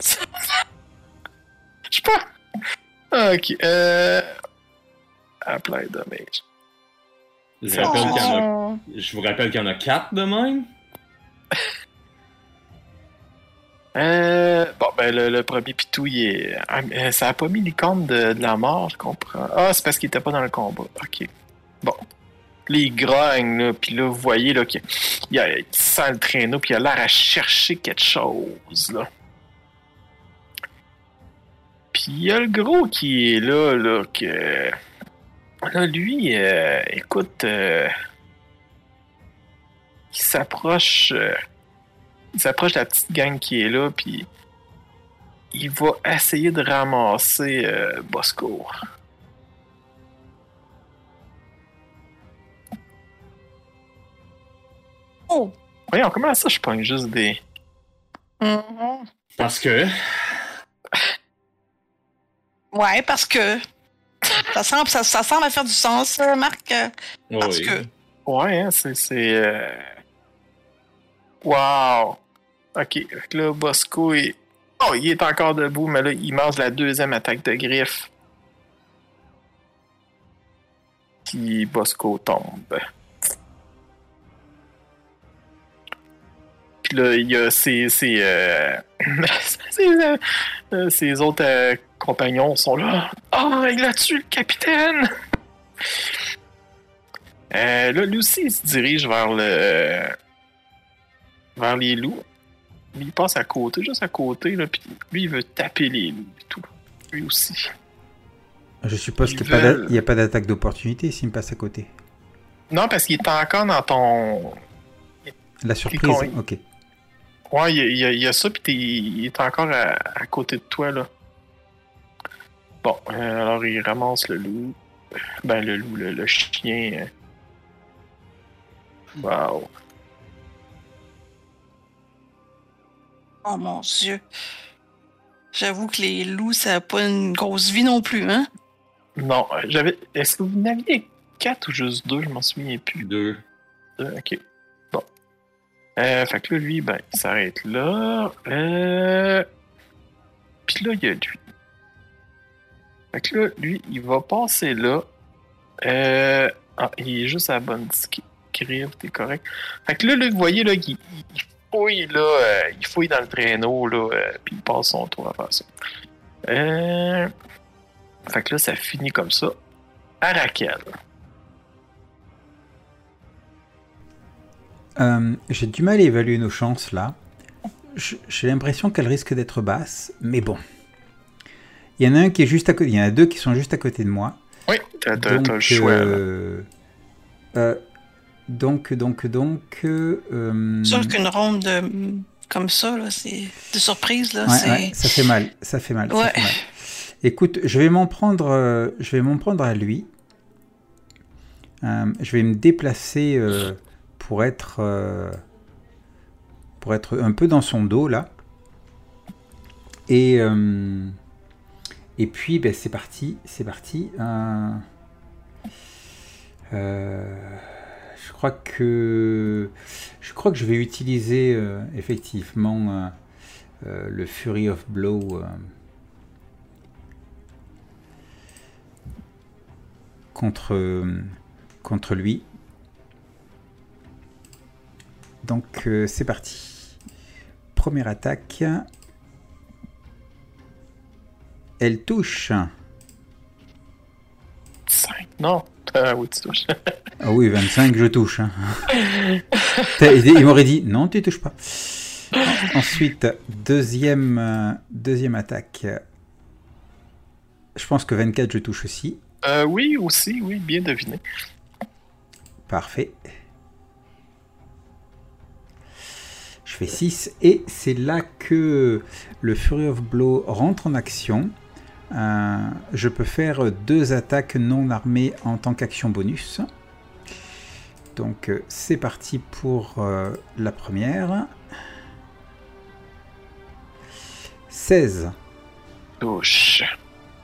[laughs] Je sais pas. Ok, euh. Apply damage. Je, rappelle qu'il y en a- je vous rappelle qu'il y en a 4 de même. [laughs] Euh. Bon, ben, le, le premier pitou, il est. ah, mais ça a pas mis l'icône de, de la mort, je comprends. Ah, c'est parce qu'il était pas dans le combat. Ok. Bon. Là, il là, puis là, vous voyez, là, qu'il il sent le traîneau, puis il a l'air à chercher quelque chose, là. Puis il y a le gros qui est là, là, que. Là, lui, euh, écoute, euh, il s'approche. euh, il s'approche de la petite gang qui est là, puis il va essayer de ramasser Bosco. Oh. Voyons, comment ça, je pogne juste des. Mhm. Parce que? Ouais, parce que. Ça semble, ça, ça semble faire du sens, Marc. Parce oui. que. Ouais, hein, c'est. euh... Wow! Ok, là, Bosco est. Oh, il est encore debout, mais là, il mange la deuxième attaque de griffe. puis Bosco tombe. Puis là, il y a ses, ses, euh, [laughs] ses, euh, euh, ses autres euh, compagnons sont là. Ah, il a tué le capitaine! Là, lui aussi, il se dirige vers le. vers les loups. Lui, il passe à côté, juste à côté, là, puis lui, il veut taper les loups et tout. Lui aussi. Je suppose qu'il n'y a pas veulent. a d'attaque d'opportunité s'il me passe à côté. Non, parce qu'il est encore dans ton. La surprise, ok. Ouais, il y a, il y ça, puis t'es- il est encore à, à côté de toi, là. Bon, euh, alors il ramasse le loup. Ben, le loup, le, le chien. euh. Wow. Oh mon dieu. J'avoue que les loups, ça n'a pas une grosse vie non plus, hein? Non, euh, j'avais. Est-ce que vous n'aviez quatre ou juste deux? Je m'en souviens plus. Deux. Deux, ok. Euh, fait que là, lui, ben, il s'arrête là. Euh... Puis là, il y a lui. Fait que là, lui, il va passer là. Euh... Ah, il est juste à la bonne scrive, t'es correct. Fait que là, là, vous voyez, là, il, il fouille, là, euh, il fouille dans le traîneau, là, euh, puis il passe son tour à faire ça. Euh... Fait que là, ça finit comme ça. À Raquel. Euh, J'ai du mal à évaluer nos chances là. J'ai l'impression qu'elles risquent d'être basses, mais bon. Il y en a un qui est juste à côté. Il y en a deux qui sont juste à côté de moi. Oui, t'as t'as- donc, t'as le choix, euh, euh, donc, donc, donc. Sûr qu'une ronde de- comme ça, là, c'est de surprise, là, ouais, c'est. ouais, ça fait mal, ça fait mal. ça Ouais. fait mal. Écoute, je vais m'en prendre, euh, je vais m'en prendre à lui. Euh, je vais me déplacer euh, pour être, euh, pour être un peu dans son dos là. Et euh, puis ben, c'est parti, c'est parti. Euh, je crois que je crois que je vais utiliser effectivement le Fury of Blow. contre, contre lui. Donc euh, c'est parti. Première attaque. Elle touche. 5. Non. Ah oui, tu touches. Ah oui, 25, je touche. hein. [laughs] Il m'aurait dit non, tu touches pas. Ensuite, deuxième, euh, deuxième attaque. Je pense que 24, je touche aussi. Euh, oui, aussi, oui, bien deviné. Parfait. Fais 6 et c'est là que le Fury of Blow rentre en action. Euh, je peux faire deux attaques non armées en tant qu'action bonus. Donc euh, c'est parti pour euh, la première. 16. Touche.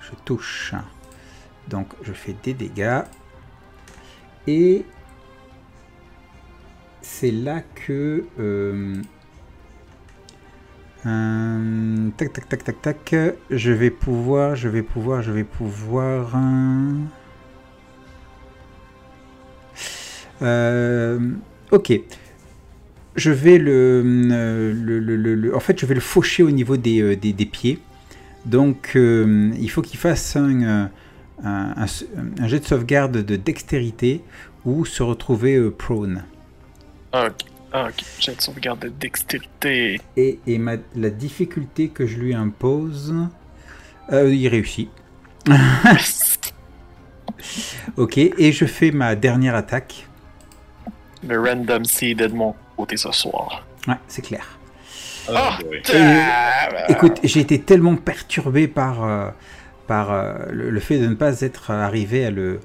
Je touche. Donc je fais des dégâts. Et c'est là que... euh, euh, tac tac tac tac tac. Je vais pouvoir, je vais pouvoir, je vais pouvoir... euh, euh, ok. Je vais le, euh, En fait, je vais le faucher au niveau des, euh, des, pieds. Donc, euh, il faut qu'il fasse un, euh, un, un- un jet de sauvegarde de dextérité ou se retrouver euh, prone. Ah, ok. Ah, ok. J'ai de sauvegarde de dextérité. Et, et ma- la difficulté que je lui impose, euh, il réussit. [laughs] Ok, et je fais ma dernière attaque. Le random seed est de mon côté ce soir. Ouais, c'est clair. Boy. Ah, Écoute, j'ai été tellement perturbé par, euh, par euh, le, le fait de ne pas être arrivé à le,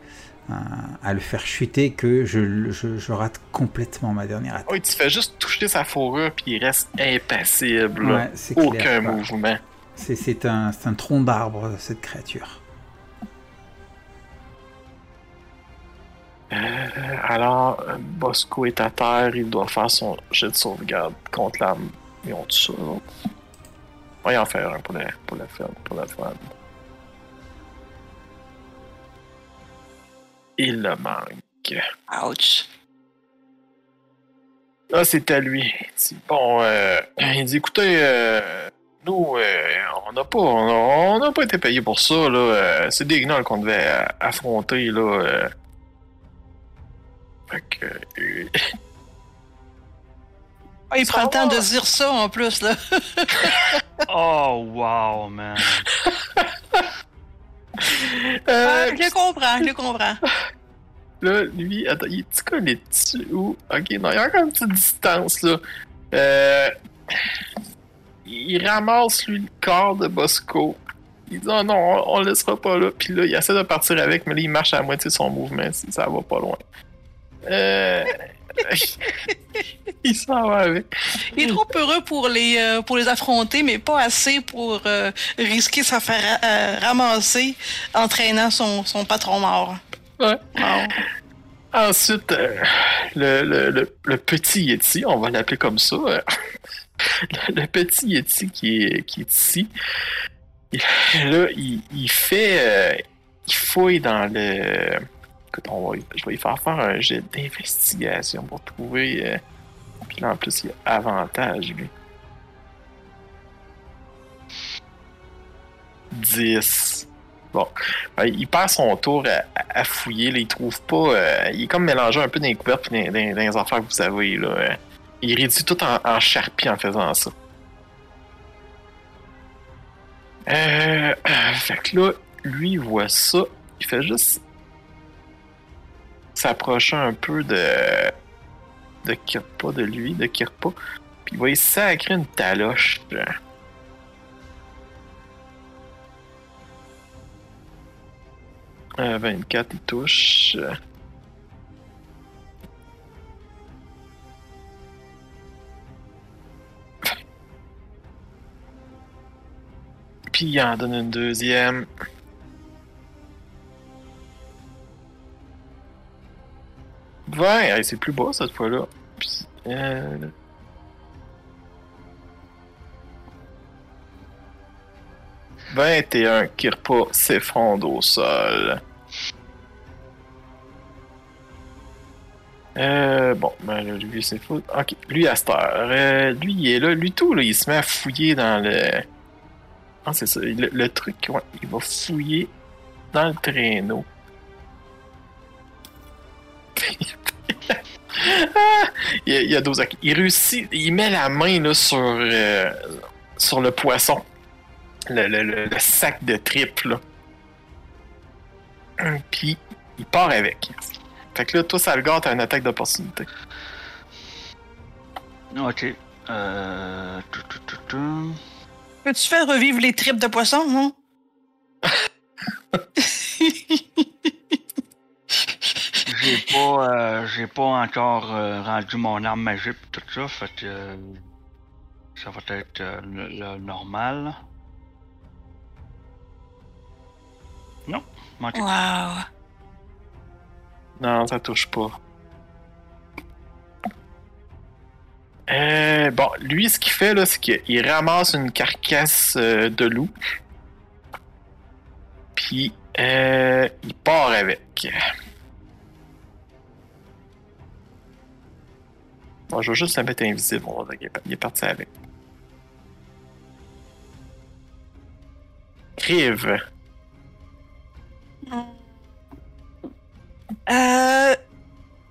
à, le faire chuter que je, je- je rate complètement ma dernière attaque. Oui, tu fais juste toucher sa fourrure puis il reste impassible. Ouais, clair. Aucun mouvement. C'est- C'est un, c'est un tronc d'arbre, cette créature. Euh, alors, Bosco est à terre, il doit faire son jet de sauvegarde contre la lion de ça. On va y en faire un pour la, pour la. Pour la il le manque. Ouch. Là, c'est à lui. Bon, euh, il dit, écoutez, euh, nous, euh, on n'a pas, on a- on n'a pas été payé pour ça, là. Euh, c'est des gnolls qu'on devait euh, affronter, là. euh. Fait que, euh, [laughs] Ah, il Ça prend le temps de dire ça en plus, là. [laughs] Oh, wow, man. [laughs] euh, Ah, je le comprends, je le comprends. [laughs] Là, lui, attends, il est-tu collé-tu ou? Ok, non, il y a encore une petite distance, là. Euh. Il ramasse, lui, le corps de Bosco. Il dit, oh non, on, on le laissera pas là. Puis là, il essaie de partir avec, mais là, il marche à la moitié de son mouvement, si ça va pas loin. Euh. Il s'en va avec. Il est trop heureux pour les, euh, pour les affronter, mais pas assez pour euh, risquer de faire euh, ramasser en traînant son, son patron mort. Ouais. Wow. Ensuite, le, le, le, le petit Yeti, on va l'appeler comme ça. [laughs] le, petit Yeti qui est, qui est ici, là, il, il fait. il fouille dans le. Je vais lui faire faire un jet d'investigation pour trouver. euh, puis là, en plus, il a avantage, lui. 10. Bon. Ben, il passe son tour à, fouiller. Là, il trouve pas. euh, il est comme mélangé un peu dans les couvertes et dans, les affaires que vous avez. Là, euh. il réduit tout en, charpie en faisant ça. Euh, fait que là, lui, il voit ça. Il fait juste s'approcher un peu de. de Kirpa, de lui, de Kirpa. Puis il va y sacrer une taloche. euh. Euh, 24, il touche. [laughs] Puis il en donne une deuxième. Ouais, hey, c'est plus bas cette fois-là. Euh... Vingt et un Kirpa s'effondre au sol. Euh, bon, ben lui, c'est fou. Ok, lui, à euh, lui, il est là. Lui, tout, là, il se met à fouiller dans le... Ah, c'est ça, le, le truc, ouais, il va fouiller dans le traîneau. Ah! il, y a, il y a 12 ok. Il réussit, il met la main, là, sur, euh, sur le poisson. Le, le- le- le sac de tripes, là. [clears throat] Puis, il part avec. Fait que là, toi, Salgar, t'as une attaque d'opportunité. Ok. Euh... Peux-tu faire revivre les tripes de poisson, non? [laughs] J'ai pas, euh, j'ai pas encore euh, rendu mon arme magique pis tout ça, fait que euh, ça va être euh, le, le normal. Non, manqué. wow. Non, ça touche pas. Euh, bon, lui, ce qu'il fait, là, c'est qu'il ramasse une carcasse euh, de loup. Puis, euh, il part avec. Bon, je vais juste le mettre invisible. On va dire qu'il est parti avec. Rive. Euh,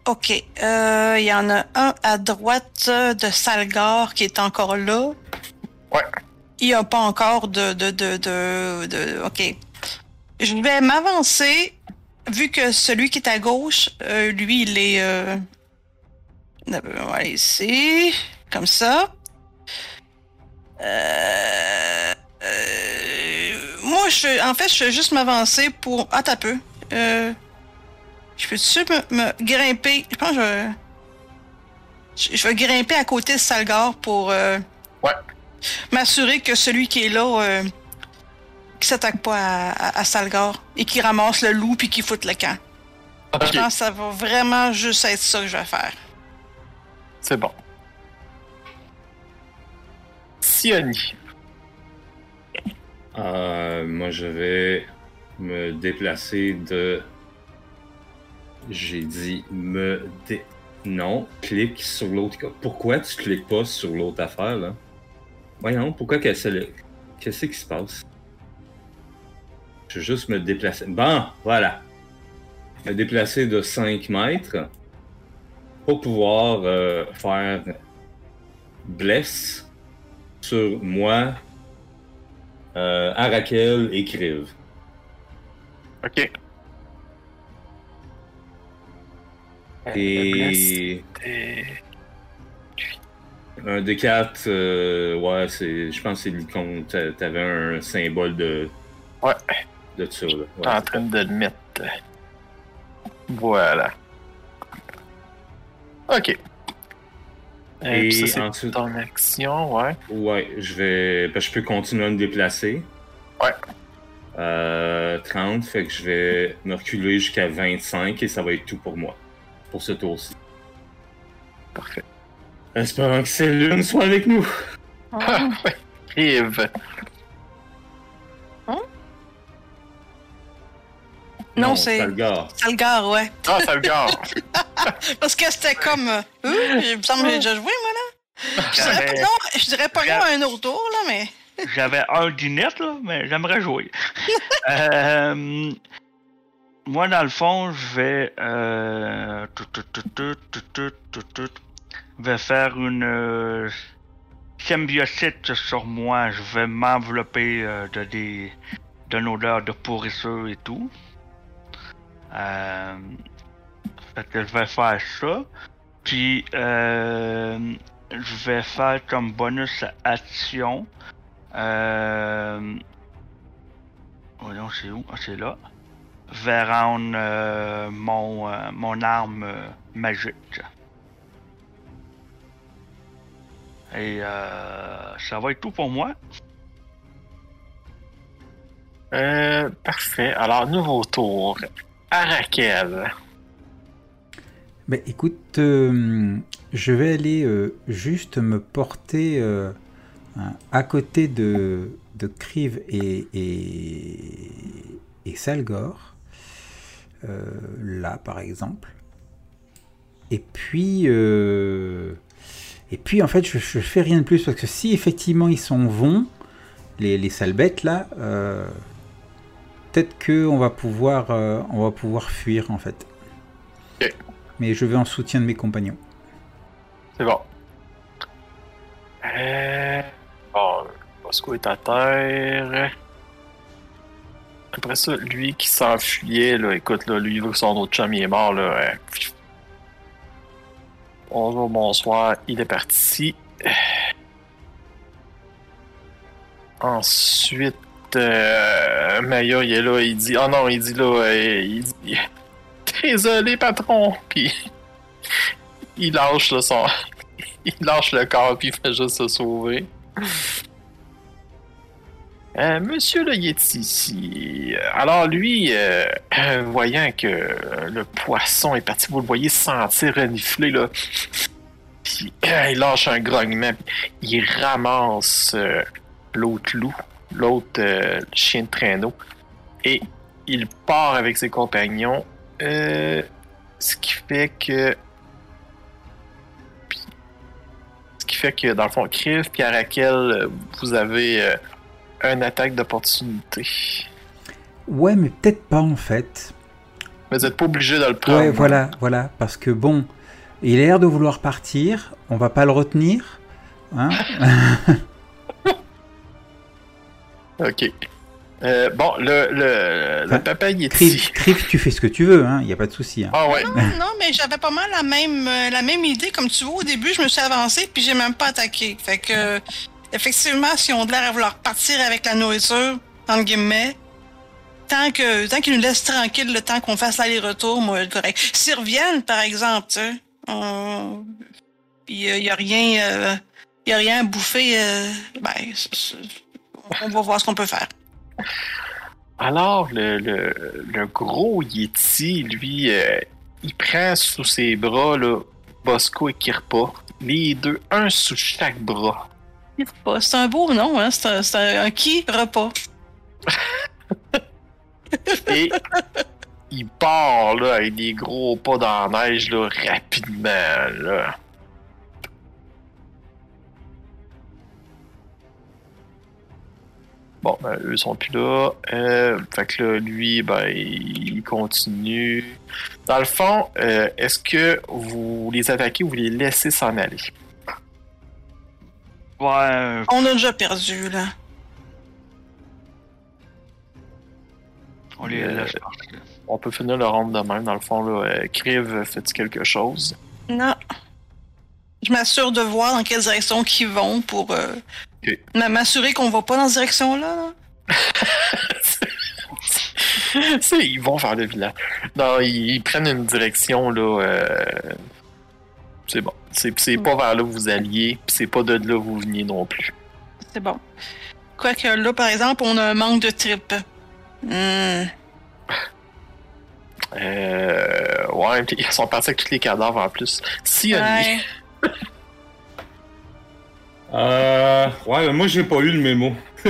ok. Euh, Il y en a un à droite de Salgar qui est encore là. Ouais. Il n'y a pas encore de, de, de, de, de- Ok. Je vais m'avancer. Vu que celui qui est à gauche, euh, lui, il est. On va aller ici. Comme ça. Euh... euh, Moi, je, en fait, je vais juste m'avancer pour. Ah, t'as peu. Euh. Je peux-tu me, me grimper? Je pense que je vais... Je, vais grimper à côté de Salgar pour euh, Ouais. m'assurer que celui qui est là, qui s'attaque pas à, à- à Salgar et qui ramasse le loup puis qui foute le camp. Je pense que ça va vraiment juste être ça que je vais faire. C'est bon. Sioni. Euh, moi, je vais me déplacer de J'ai dit me dé... Non, clique sur l'autre. Pourquoi tu cliques pas sur l'autre affaire, là? Voyons, pourquoi. Qu'est-ce qui se passe? Je vais juste me déplacer. Bon, voilà. Me déplacer de 5 mètres pour pouvoir euh, faire bless sur moi, euh, Arakel et Kriv. Ok. Et Et- un des quatre, euh, ouais, c'est, je pense que c'est l'icône. T'a- T'avais un symbole de, Ouais. de ça. Là. T'es en train de le mettre. Voilà. Ok. Euh, Et c'est ensuite- ton action, ouais. Ouais, je vais. ben, je peux continuer à me déplacer. Ouais. Euh, 30, fait que je vais me reculer jusqu'à 25 et ça va être tout pour moi. Pour ce tour-ci. Parfait. Espérons que Célune soit avec nous. Ah, [laughs] ouais. Non, c'est. Salgar. Salgar, ouais. Ah, Salgar. [laughs] Parce que c'était comme. Euh, euh, il me semble que j'ai déjà joué, moi, là. Je dirais pas non, je dirais pas à un autre tour, là, mais. J'avais un du net, là, mais j'aimerais jouer. [laughs] Euh, moi, dans le fond, je vais. Euh, vais faire une euh, sur moi. Je vais m'envelopper euh, de des d'une odeur de pourrisseur et tout. Euh, que je vais faire ça. Puis, euh, je vais faire comme bonus action. Euh... Voyons, c'est où? Ah, c'est là. Verround euh, mon, euh, mon arme euh, magique. Et ça va être tout pour moi. Euh, parfait. Alors, nouveau tour. Arakel. Ben, écoute, euh, je vais aller euh, juste me porter euh, à côté de, de et, et, Salgor. Là, par exemple. Et puis, et puis, en fait, je, je fais rien de plus parce que si effectivement ils s'en vont, les, les sales bêtes là, peut-être que on va pouvoir, euh, on va pouvoir fuir en fait. Mais je vais en soutien de mes compagnons. C'est bon. Euh... Bon, Bosco est à terre. Après ça, lui qui s'enfuyait, là, écoute, là, lui, son autre chum, il est mort, là. euh, Bonjour, bonsoir, il est parti. Ensuite, euh, Maya, il est là, il dit, oh non, il dit là, euh, il dit, [laughs] désolé, patron, puis [laughs] il lâche là, son, [laughs] il lâche le corps puis il fait juste se sauver. Euh, Monsieur le Yeti. Alors lui, euh, [clears throat] voyant que le poisson est parti, vous le voyez sentir renifler là. [sniffs] [clears throat] Il lâche un grognement, il ramasse euh, l'autre loup, l'autre euh, chien de traîneau, et il part avec ses compagnons. Euh, ce qui fait que Ce qui fait que, dans le fond, Kriv et Arakel, vous avez euh, une attaque d'opportunité. Ouais, mais peut-être pas en fait. Mais vous n'êtes pas obligé de le prendre. Ouais, voilà, voilà, parce que bon, il a l'air de vouloir partir, on va pas le retenir. Hein [laughs] Ok. Euh, bon, le, le, le Enfin, papa Yeti. Kriv, Kriv, tu fais ce que tu veux, hein, il n'y a pas de souci. hein. Ah ouais. Non, non, mais j'avais pas mal la même, euh, la même idée. Comme tu vois, au début, je me suis avancé puis j'ai même pas attaqué. Fait que, euh, effectivement, si on a l'air à vouloir partir avec la nourriture, entre guillemets, tant que tant qu'ils nous laissent tranquille le temps qu'on fasse l'aller-retour, moi, c'est correct. S'ils reviennent, par exemple, tu sais, on... il y a rien, euh, y a rien à bouffer, euh, ben, on va voir ce qu'on peut faire. Alors, le, le, le gros Yeti, lui, euh, il prend sous ses bras là, Bosco et Kirpa. Les deux, un sous chaque bras. Pas- C'est un beau nom, hein? C'est un, c'est un, un qui repas. [laughs] Et il part là, avec des gros pas dans la neige là, rapidement. Là. Bon, ben, eux sont plus là. Euh, fait que là, lui, ben, il continue. Dans le fond, euh, est-ce que vous les attaquez ou vous les laissez s'en aller? Ouais, euh, On a déjà perdu, là. on les Euh, laisse partir. On peut finir le round de même. Dans le fond, là, euh, Kriv, fais-tu quelque chose? Non. Je m'assure de voir dans quelle direction qu'ils vont pour euh, Ok. m- m'assurer qu'on va pas dans cette direction-là. [laughs] ils vont faire le village. Non, ils, ils prennent une direction, là. euh, C'est bon. C'est pas vers là que vous alliez, puis c'est pas de là que vous veniez non plus. C'est bon. Quoique là, par exemple, on a un manque de tripes. Hmm. Euh, ouais, ils sont partis avec tous les cadavres en plus. Si Ouais. Euh, ouais, moi j'ai pas eu le mémo. [laughs]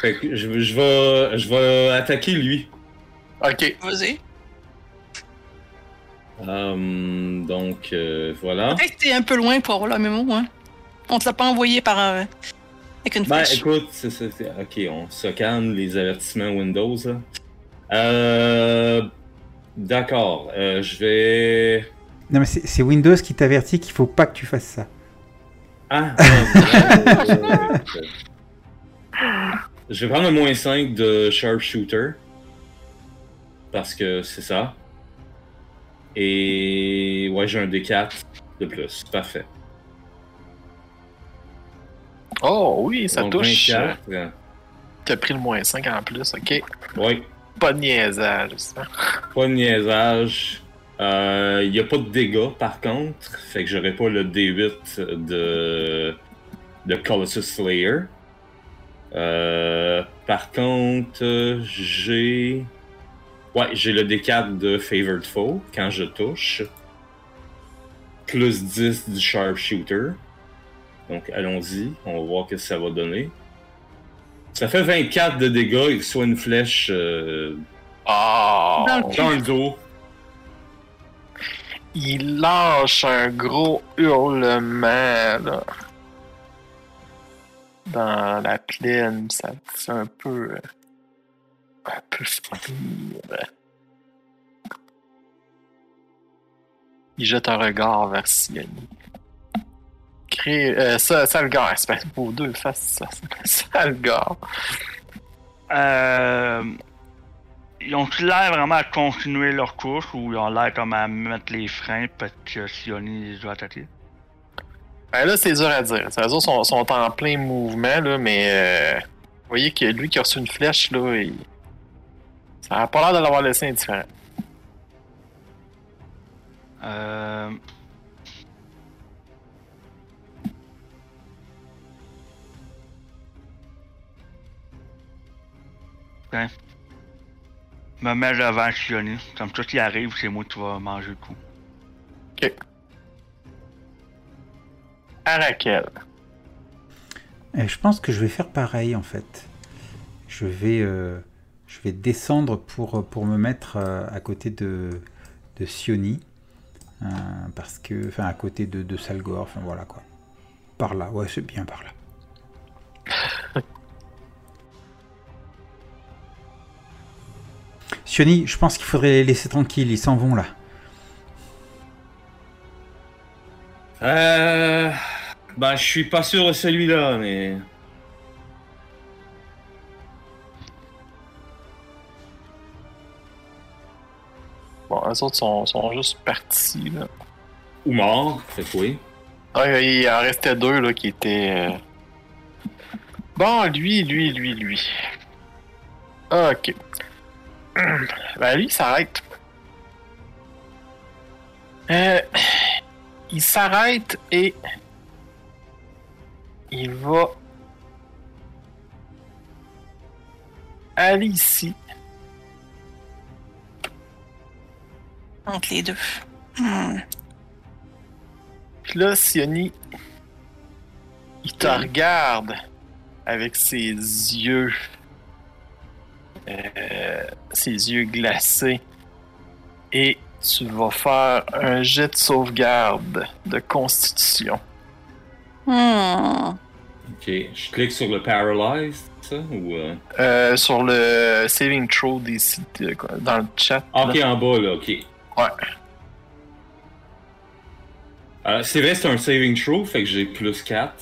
fait que je, je vais, je vais attaquer lui. Ok. Vas-y. Euh, donc euh, voilà. Peut-être que t'es un peu loin pour avoir le mémo, hein. On te l'a pas envoyé par euh, avec une Ben flèche. écoute, c'est, c'est- c'est- ok, on se calme les avertissements Windows. Là. Euh, d'accord, euh, je vais. Non, mais c'est Windows qui t'avertit qu'il faut pas que tu fasses ça. Ah, [laughs] euh, je vais prendre le moins 5 de Sharpshooter. Parce que c'est ça. Et ouais, j'ai un D4 de plus. Parfait. Oh oui, ça Donc, touche. 24. euh, T'as pris le moins 5 en plus, ok. Ouais, Pas de niaisage, ça. pas de niaisage. Il n'y a pas de dégâts par contre. Fait que j'aurai pas le D8 de, de Colossus Slayer. Euh, par contre, euh, j'ai. Ouais, j'ai le D4 de Favored Foe quand je touche. Plus 10 du Sharpshooter. Donc allons-y, on va voir ce que ça va donner. Ça fait 24 de dégâts et soit une flèche euh, Oh! Le dans le dos. Il lâche un gros hurlement. Dans la plaine, ça fait un peu. euh, Un peu. Il jette un regard vers Sioni. Cré... Euh, ça, Salgar, c'est pas vos deux faces, ça. [laughs] Salgar. Euh, ils ont-ils l'air vraiment à continuer leur course ou ils ont l'air comme à mettre les freins parce que Sioni les a attaqués? Ben là, c'est dur à dire. Les autres sont, sont en plein mouvement, là, mais euh, vous voyez que lui qui a reçu une flèche, là, il... ça a pas l'air de l'avoir laissé indifférent. Euh... Ben, me mets devant Sioni. Comme ça, s'il arrive, c'est moi qui va manger le coup. Arakel. Et je pense que je vais faire pareil en fait. Je vais, euh, je vais descendre pour, pour me mettre euh, à côté de, de Sioni. Euh, parce que, enfin, à côté de, de Salgor, enfin voilà quoi. Par là, ouais, c'est bien par là. [laughs] Sioni, je pense qu'il faudrait les laisser tranquilles, ils s'en vont là. Euh. Ben, je suis pas sûr de celui-là, mais. Bon, les autres sont, sont juste partis, là. Ou mort, fait que oui. Ah, il en restait deux, là, qui étaient... euh, Bon, lui, lui, lui, lui. Ok. Ben, lui, il s'arrête. Euh, il s'arrête et... Il va... Aller ici. Entre les deux. Hmm. Puis là, Sioni, il te regarde avec ses yeux euh, ses yeux glacés. Et tu vas faire un jet de sauvegarde de constitution. Hmm. Ok, je clique sur le Paralyzed, ça, ou... euh, Euh, sur le saving throw d'ici, quoi, dans le chat. Ah, Ok, là. en bas, là, ok. Ouais. Euh, c'est vrai, c'est un saving throw, fait que j'ai plus 4.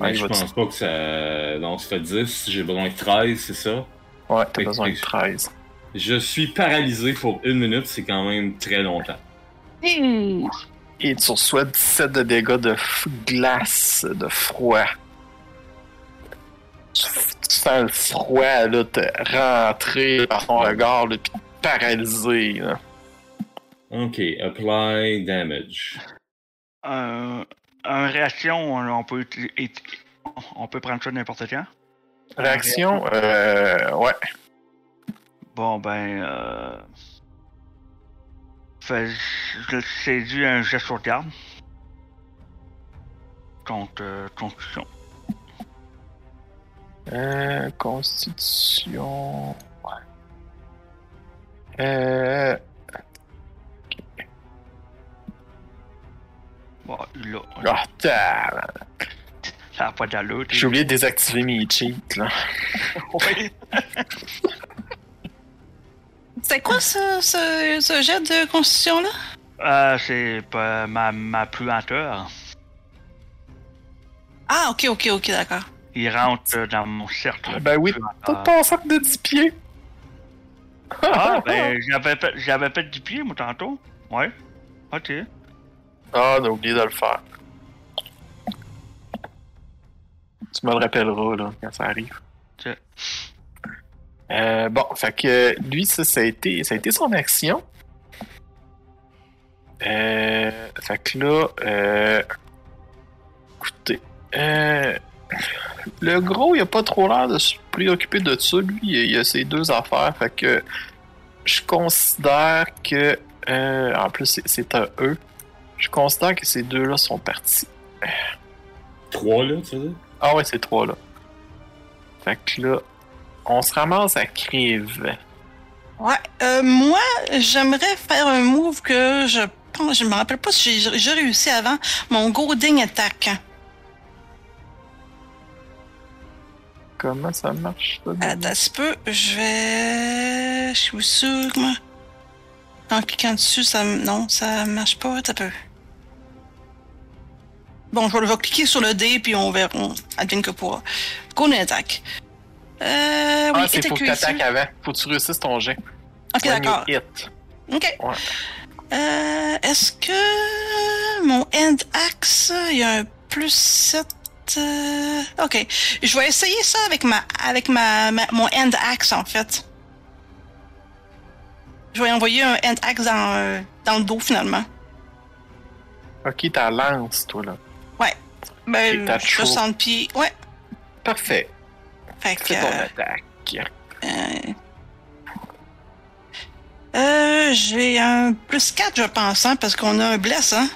Ouais, je pense pas que ça... Non, ça fait 10, j'ai besoin de 13, c'est ça? Ouais, t'as besoin de 13. Je suis paralysé pour une minute, c'est quand même très longtemps. Et tu reçois 17 de dégâts de f- glace, de froid. Tu, tu sens le froid là, te rentrer par ton regard, là, puis te paralyser. Là. Ok, apply damage. Euh, un réaction, on peut, on peut prendre ça n'importe quand. Réaction, euh, ouais. Bon, ben. Euh... Fait, je saisis un geste sur garde. Contre euh, Constitution. Euh, constitution. Ouais. Euh, Bon, là, ah, tabarnak. ça n'a pas d'allure. J'ai oublié de désactiver mes cheats, là. [laughs] Oui. C'est quoi ce, ce, ce jet de constitution-là? Euh, c'est pas ma, ma puanteur. Ah, ok, ok, ok, d'accord. Il rentre euh, dans mon cercle. Ben oui. T'as ton sac de 10 pieds. Ah, [laughs] ben, j'avais fait, j'avais fait du pied, moi, tantôt. Ouais. Ok. Ah, on a oublié de le faire. Tu me le rappelleras, là, quand ça arrive. Euh, bon, fait que lui, ça, ça a été, ça a été son action. Euh, fait que là, euh, écoutez, euh, le gros, il a pas trop l'air de se préoccuper de ça. Lui, il a ses deux affaires. Fait que je considère que, euh, en plus, c'est- c'est un E. Je considère que ces deux-là sont partis. 3, là, tu veux dire? Ah ouais, c'est trois là. Fait que là, on se ramasse à Crive. Ouais, euh, moi, j'aimerais faire un move que je pense, je me rappelle pas si j'ai réussi avant, mon Golding Attack. Comment ça marche, ça? Attends un peu, je vais... Je suis sûr que moi... En cliquant dessus, ça... m- Non, ça marche pas, un peu. Bon, je vais, cliquer sur le D, puis on verra. On advienne que pourra. Golden Attack. Euh... Ah, oui, c'est hit faut que t'attaques avant. Faut que tu réussisses ton jet. Ok, d'accord. hit. Ok. Ouais. Euh, Est-ce que mon end axe, il y a un plus 7? euh, Ok. Je vais essayer ça avec ma avec ma, ma- mon end axe en fait. Je vais envoyer un end axe dans, euh, dans le dos finalement. Ok, t'as lance, toi, là. Ben, Et ta 60 pieds. Ouais. Parfait. Fait que. Fais ton euh, attaque. euh, euh, j'ai un plus 4, je pense, hein, parce qu'on a un bless, hein.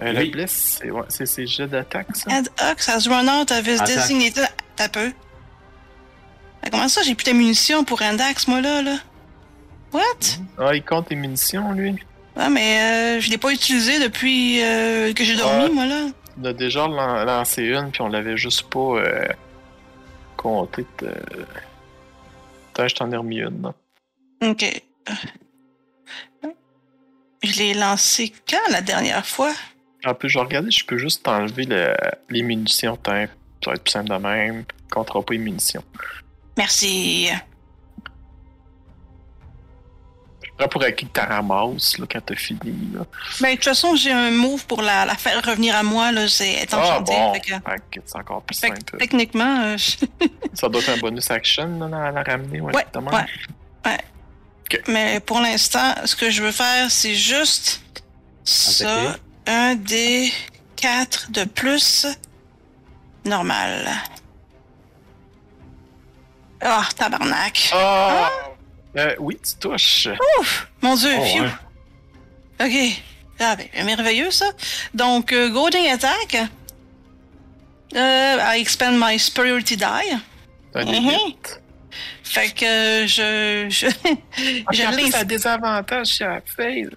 Euh, Oui. Le bless, c'est ouais, c'est ses jets d'attaque, ça? Add Ox has run out of his Attaque. designated. T'as peu. Comment ça, j'ai plus de munitions pour Indax, moi, là, là? What? Ah, il compte les munitions, lui. Ah, mais euh, je l'ai pas utilisé depuis euh, que j'ai dormi, Ouais. moi, là. On a déjà lan- lancé une, puis on l'avait juste pas euh, compté. de- Attends, je t'en ai remis une, là. Ok. Je l'ai lancé quand la dernière fois? En plus, je vais regarder, je peux juste t'enlever le- les munitions. Ça va être plus simple de même. Comptera pas les munitions. Merci. Prends pour acquis que t'as ramasses là, quand t'as fini. Là. Ben, de toute façon, j'ai un move pour la, la faire revenir à moi, là. C'est être Ah bon, que- que c'est encore plus fait simple. techniquement, euh, je- [laughs] Ça doit être un bonus action là, à la ramener. Ouais, Ouais, ouais. Mais pour l'instant, ce que je veux faire, c'est juste ça. Un des 4 de plus. Normal. Ah, tabarnak. Ah! Euh, oui, tu touches. Mon dieu, Oh, phew. ouais. Ok. Ah, ben, merveilleux, ça. Donc, euh, Golding Attack. Euh, I expend my superiority die. Des Mhm. Fait que je. Je, Ah, je en plus, l'inst- ça a des avantages sur la fail.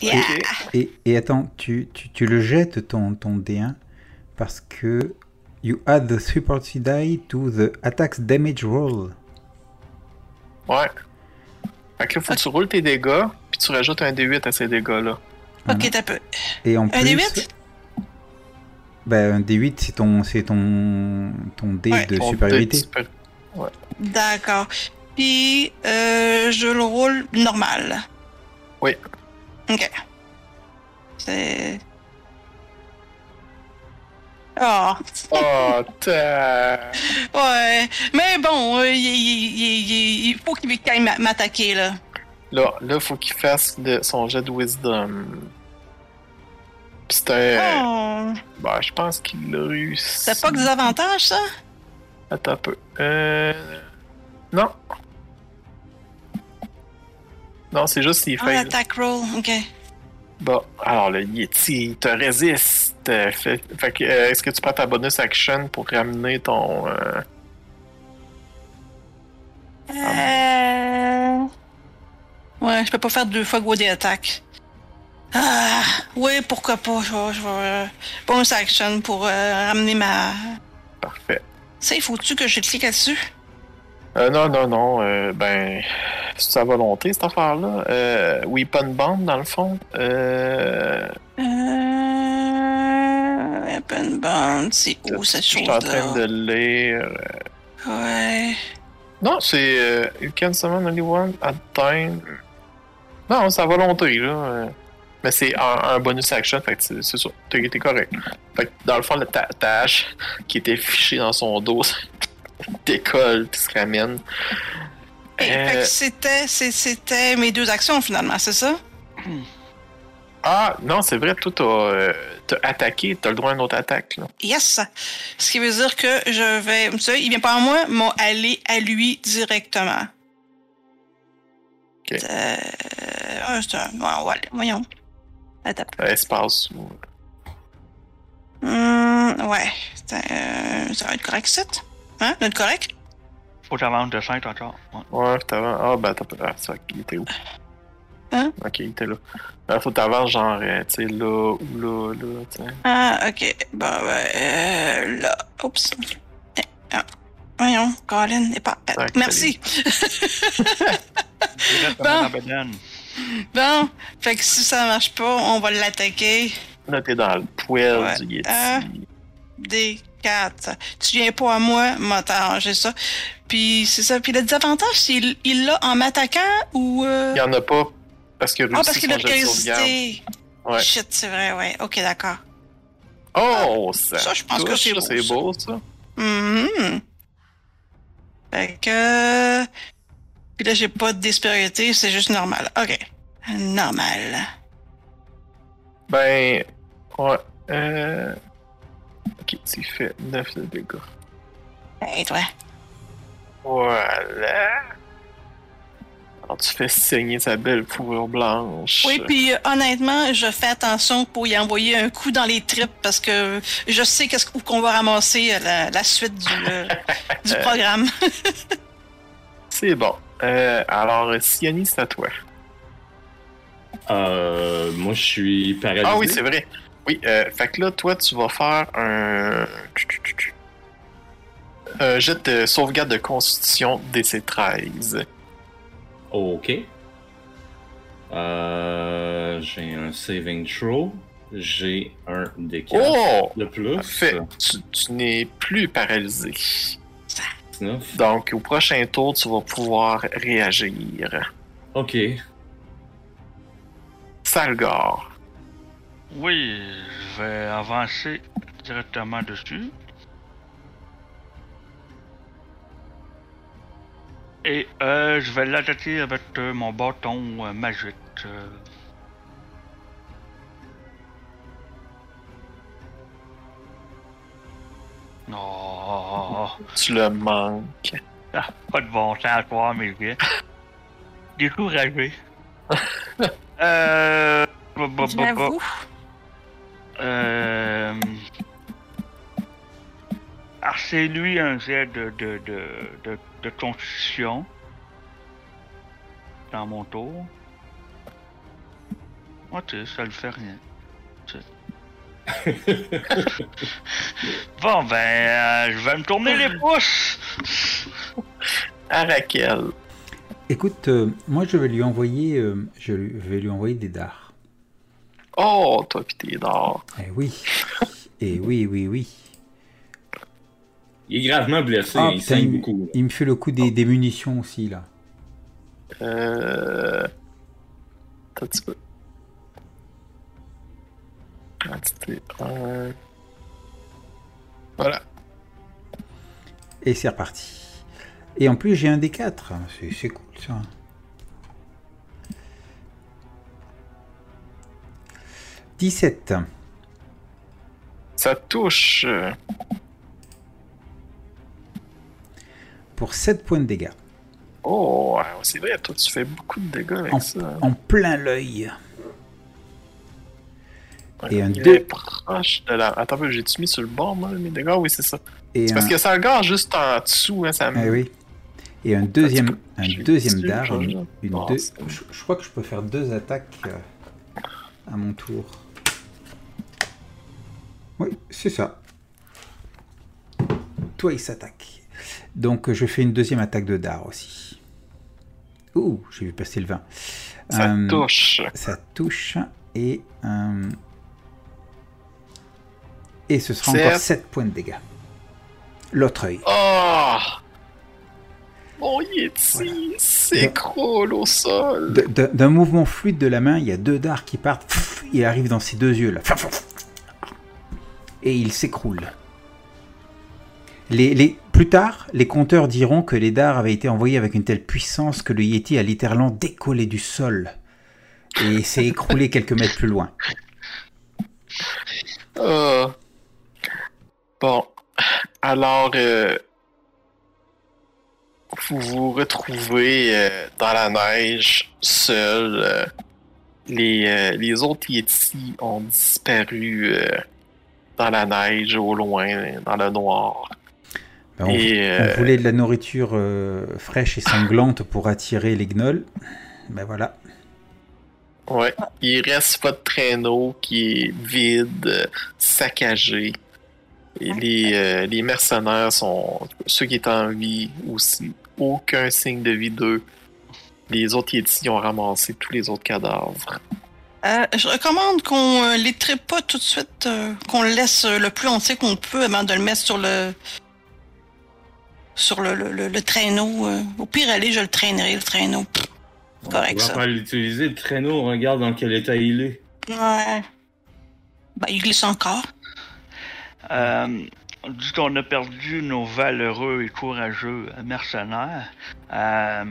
Yeah. Ok. Et, et attends, tu, tu, tu le jettes ton, ton D1 parce que you add the supported die to the attack's damage roll. Ouais. Fait que là, faut que tu roules tes dégâts, puis tu rajoutes un D8 à ces dégâts-là. Ok, t'as peu. Et en Un plus, D8? ben, un D8 c'est ton c'est ton ton dé Ouais, de Ton supériorité. de super- D'accord. Puis, euh, je le roule normal. Oui. Ok. C'est. Oh. Oh, t'as... Ouais. Mais bon, euh, il, faut qu'il m'a- m'attaquer, là. Là, là, faut qu'il fasse son jet de wisdom. Un... Oh. Bah, je pense qu'il l'a réussi. C'est pas que des avantages, ça? Attends un peu. Euh... Non. Non, c'est juste s'il Ah, fait... l'attack roll. Ok. Bon, alors le Yeti, il te résiste. Fait, fait que, euh, est-ce que tu prends ta bonus action pour ramener ton... euh, Euh... Ouais, je peux pas faire deux fois des attaques. Ah, oui, pourquoi pas. Je vais, je vais euh, bonus action pour ramener ma. Parfait. Ça, il faut-tu que je clique là-dessus? Euh, non, non, non. ben, c'est sa volonté, cette affaire-là. Euh, Weapon Band, dans le fond. Euh, Euh. Weapon Bond, c'est où cette je suis en train chose-là? de lire. Ouais. Non, c'est euh, You can summon only one at time. Non, c'est à volonté, là. euh. Mais c'est un, un bonus action, fait que c'est ça. T'es correct. Fait que dans le fond, la ta- tâche qui était fichée dans son dos [laughs] décolle puis se ramène. Euh, c'était, c'était mes deux actions finalement, c'est ça? Ah, non, c'est vrai, toi, t'as euh, attaqué, t'as le droit à une autre attaque, là. Yes! Ce qui veut dire que je vais. Tu sais, il vient pas à moi, mais aller à lui directement. Ok. Euh, ah, c'est un- bon, on va aller, voyons. Attends. Espace ou. Hum, ouais. Euh, ça va être correct, ça? Hein? Être correct? Faut que j'avance de 5 encore. Ouais. Ouais, t'avances. Ah, ben, t'as Ah, ça, il était où? Hein? Ok, il était là. Ben, faut que t'avances, genre, euh, tu sais, là ou là, là, tu sais. Ah, ok. Bon, ben, euh, là. Oups. Eh, ah. Voyons, Colin n'est pas. euh, merci. [laughs] Bon. Bon, fait que si ça marche pas, on va l'attaquer. Là, t'es dans le Ouais. du Yeti. Ah. D4. Tu viens pas à moi, m'a t'arranger ça. Puis c'est ça. Puis le désavantage, c'est il l'a en m'attaquant ou. euh, Il y en a pas parce a Ah, parce qu'il a résisté. Ouais. Shit, c'est vrai, ouais. Ok, d'accord. Oh, ça. Ça, je pense que touche, c'est beau, C'est ça. beau, ça. Mhm. Fait que. Puis là, j'ai pas de disparité, c'est juste normal. Ok. Normal. Ben, ouais. Euh... Ok, tu fais 9 de dégâts. Hey, toi. Voilà. Alors, tu fais saigner sa belle fourrure blanche. Oui, puis euh, honnêtement, je fais attention pour y envoyer un coup dans les tripes parce que je sais qu'est-ce qu'on va ramasser à la, la suite du, euh, [laughs] du programme. [laughs] C'est bon. Euh, alors, Siani, c'est à toi. Euh, moi, je suis paralysé. Ah oui, c'est vrai. Oui, euh, fait que là, toi, tu vas faire un. Jet de sauvegarde de constitution DC13. Ok. Euh, j'ai un saving throw. J'ai un D4 Oh! de plus. Tu, tu n'es plus paralysé. 19. Donc, au prochain tour, tu vas pouvoir réagir. Ok. Salgar. Oui, je vais avancer directement dessus. Et euh, je vais l'attaquer avec euh, mon bâton euh, magique. euh. Non, Tu le manques. ah, pas de bon sens toi, mes gars. Découragé. [laughs] euh... J'avoue. Euh... Ah, Versez-lui un jet de, de, de, de, de constitution. Dans mon tour. Ok, ça le fait rien. C'est- [laughs] bon, ben, euh, je vais me tourner les pouces. À Raquel. Écoute, euh, moi je vais lui envoyer, euh, je lui- vais lui envoyer des dards. Oh, toi pis t'es d'or. Eh oui, et oui, oui, oui. Il est gravement blessé, Ah, il putain, saigne il, beaucoup. il me fait le coup des, des munitions aussi là. Euh. Attends. Quantité 1. Voilà. Et c'est reparti. Et en plus j'ai un des 4 c'est c'est cool ça. « 17. Ça touche. pour 7 points de dégâts. Oh, c'est vrai, toi tu fais beaucoup de dégâts avec En, ça. en plein l'œil. Ouais, et un deux. proche de la. Attends, j'ai-tu mis sur le bord, moi, mes dégâts? Oui, c'est ça. C'est un, parce que ça regarde juste en dessous, hein, ça me. eh oui. Et un deuxième, un deuxième dard. Une, Oh, deux- je, je crois que je peux faire deux attaques euh, à mon tour. Oui, c'est ça. Toi, il s'attaque. Donc, je fais une deuxième attaque de dard aussi. Ouh, j'ai vu passer le 20. Ça Euh, touche. Ça touche. Et, euh, et ce sera encore 7 points de dégâts. L'autre œil. Oh! Mon Yeti s'écroule au sol. D'un mouvement fluide de la main, il y a deux dards qui partent. pff, Il arrive dans ses deux yeux là. Et il s'écroule. Les, plus tard, les compteurs diront que les dards avaient été envoyés avec une telle puissance que le Yeti a littéralement décollé du sol et [laughs] s'est écroulé quelques mètres plus loin. Ah. Bon. Alors, euh, vous vous retrouvez euh, dans la neige, seul. euh, les, euh, les autres Yeti ont disparu euh, dans la neige, au loin, dans le noir. Ben, on, Et, on euh, voulait de la nourriture euh, fraîche et sanglante pour attirer les gnolls. Ben voilà. Ouais. Il reste votre traîneau qui est vide, saccagé. Et les, euh, les mercenaires sont ceux qui étaient en vie aussi. Aucun signe de vie d'eux. Les autres Yétis ont ramassé tous les autres cadavres. Euh, je recommande qu'on euh, les tripe pas tout de suite, euh, qu'on le laisse euh, le plus entier qu'on peut avant de le mettre sur le sur le, le, le- le traîneau. euh. Au pire, allez, je le traînerai, le traîneau. Pff, On correct, va ça. pas l'utiliser, le traîneau, on regarde dans quel état il est. Ouais. Ben, il glisse encore. Euh, vu qu'on a perdu nos valeureux et courageux mercenaires, euh,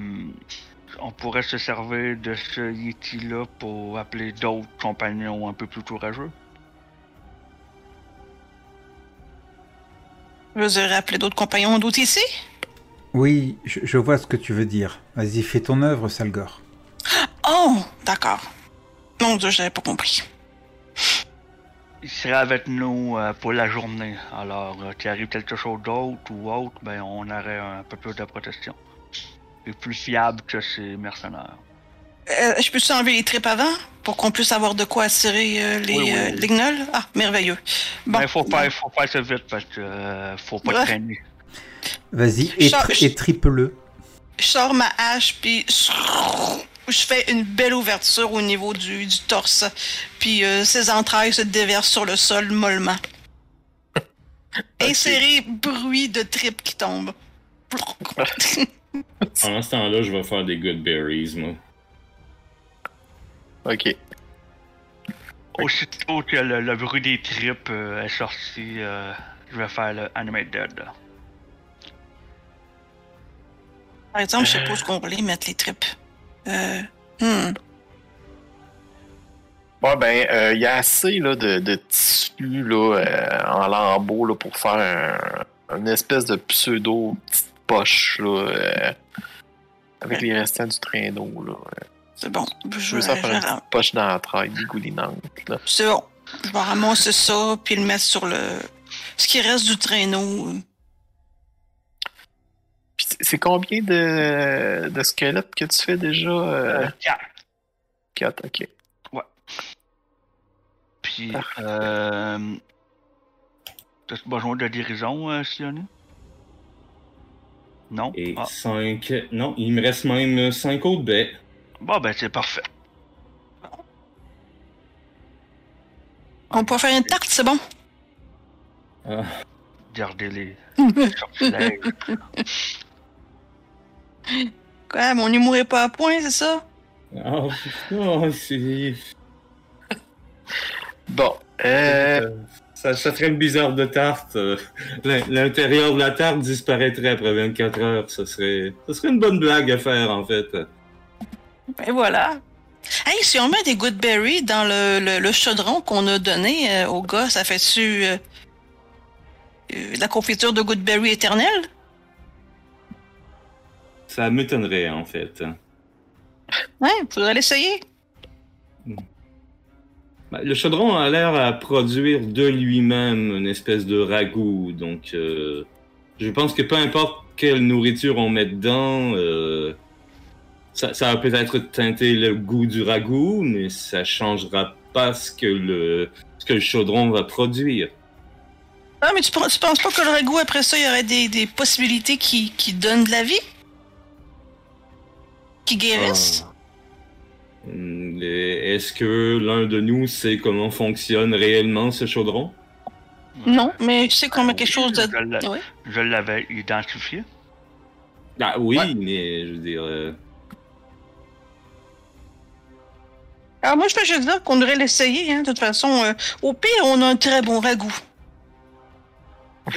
on pourrait se servir de ce Yeti-là pour appeler d'autres compagnons un peu plus courageux. Je veux dire, appeler d'autres compagnons d'autres ici? Oui, je, je vois ce que tu veux dire. Vas-y, fais ton œuvre, Salgor. Oh, d'accord. Mon Dieu, je n'avais pas compris. Il serait avec nous euh, pour la journée. Alors, euh, qu'il arrive quelque chose d'autre ou autre, ben, on aurait un peu plus de protection. Et plus fiable que ces mercenaires. Euh, je peux-tu enlever les tripes avant pour qu'on puisse avoir de quoi attirer euh, les, Oui, oui, euh, oui. les gnolls? Ah, merveilleux. Bon. Mais faut pas, faut pas se vite parce que euh, faut pas Ouais. traîner. Vas-y, et, sors- tri- et triple-le. Je sors ma hache, puis [laughs] je fais une belle ouverture au niveau du, du torse. Puis euh, ses entrailles se déversent sur le sol mollement. [laughs] Inséré bruit de tripes qui tombent. [laughs] Pendant ce temps-là, je vais faire des good berries, moi. Ok. Aussitôt que le, le bruit des tripes euh, est sorti, euh, je vais faire le Animate Dead. Par exemple, je sais pas où qu'on les mettre, les tripes. Euh, hmm. Bon, ben, euh, il y a assez là, de, de tissu là, euh, en lambeaux là, pour faire un, une espèce de pseudo petite poche là, euh, avec les restants du traîneau. Là. C'est bon. Je Je, veux ça faire une petite poche d'entraille dégoulinante. Là. C'est bon. Je vais ramasser ça, puis le mettre sur le... Ce qui reste du traîneau. euh, c'est combien de, de squelettes que tu fais déjà? Euh, Euh, quatre. 4, ok. Puis, Parfait. euh. T'as besoin de guérison, euh? Non? Et Ah. 5. Non, il me reste même 5 autres baies. Bon, ben, c'est parfait. On peut faire une tarte, c'est bon? Ah, Gardez les. [laughs] Quoi, mon humour est pas à point, c'est ça? ah, oh, c'est. Bon, euh, Ça, ça ferait une bizarre de tarte. euh, l'in- L'intérieur de la tarte disparaîtrait après 24 heures. Ça serait, ça serait une bonne blague à faire, en fait. Ben voilà. Hey, si on met des goodberries dans le, le, le chaudron qu'on a donné euh, au gars, ça fait-tu euh, euh, la confiture de goodberry éternelle? Ça m'étonnerait, en fait. Ouais, faudrait l'essayer. Ben, Le chaudron a l'air à produire de lui-même une espèce de ragoût, donc euh, je pense que peu importe quelle nourriture on met dedans, euh, ça, ça va peut-être teinter le goût du ragoût, mais ça changera pas ce que le, ce que le chaudron va produire. Ah, mais tu, tu penses pas que le ragoût, après ça, il y aurait des, des possibilités qui, qui donnent de la vie? Qui guérissent? Ah. Est-ce que l'un de nous sait comment fonctionne réellement ce chaudron? Non, mais tu sais qu'on met quelque chose de... Je. Je l'avais identifié. Ah oui, Ouais. mais je veux dire... euh, Alors moi, je fais juste dire qu'on devrait l'essayer, hein, de toute façon. euh, au pire, on a un très bon ragoût. [laughs]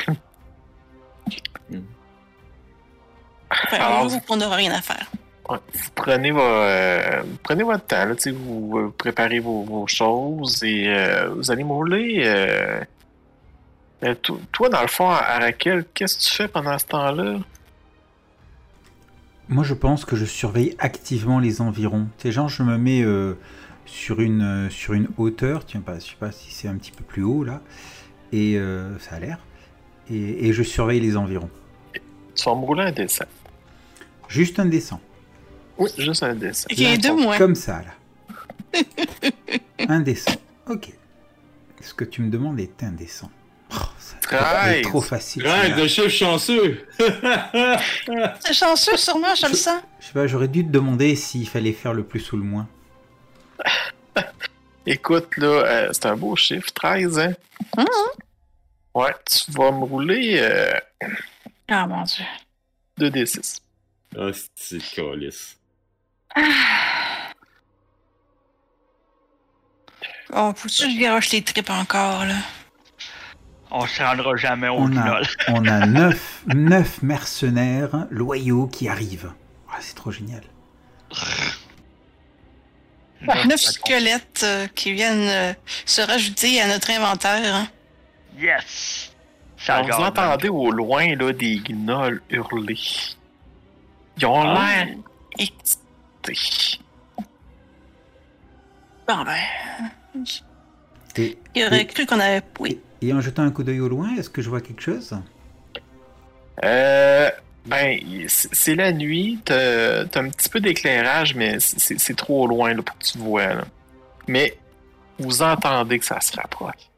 Enfin, Alors, on qu'on n'aura rien à faire. Vous prenez, euh, prenez votre temps, là, vous préparez vos, vos choses et euh, vous allez mouler. Euh, to- toi, dans le fond, à Raquel, qu'est-ce que tu fais pendant ce temps-là? Moi, je pense que je surveille activement les environs. C'est genre, je me mets sur, une, sur une hauteur, tiens, pas, je sais pas si c'est un petit peu plus haut là, et ça a l'air, et, et je surveille les environs. Tu vas me rouler un dessin. Juste un dessin, Oui, juste un dessin. Il y a deux moins. comme ça là. [laughs] dessin, ok. Ce que tu me demandes est indécent. Oh, ça est trop facile. Ouais, celui-là. de chiffre chanceux! [laughs] C'est chanceux, sûrement, je le sens. Je sais pas, j'aurais dû te demander s'il fallait faire le plus ou le moins. [laughs] Écoute, là, euh, c'est un beau chiffre, 13, hein? Mhm. Ouais, tu vas me rouler euh, Ah, mon Dieu. 2d6. Ah, c'est calice. [sighs] Oh, faut-tu que je garoche les tripes encore, là? On se rendra jamais au On a, [laughs] on a [laughs] neuf, neuf mercenaires loyaux qui arrivent. Ah, c'est trop génial. Neuf squelettes euh, qui viennent euh, se rajouter à notre inventaire. hein. Yes! Ça Alors, vous garde. entendez au loin là, des gnolls hurler. Ils ont Ah. l'air. Bon, ben. Et, Il aurait et- cru qu'on avait. Oui. et en jetant un coup d'œil au loin, est-ce que je vois quelque chose? Euh, ben, c'est la nuit. T'as un petit peu d'éclairage, mais c'est c'est trop loin là, pour que tu vois. Là. Mais vous entendez que ça se rapproche.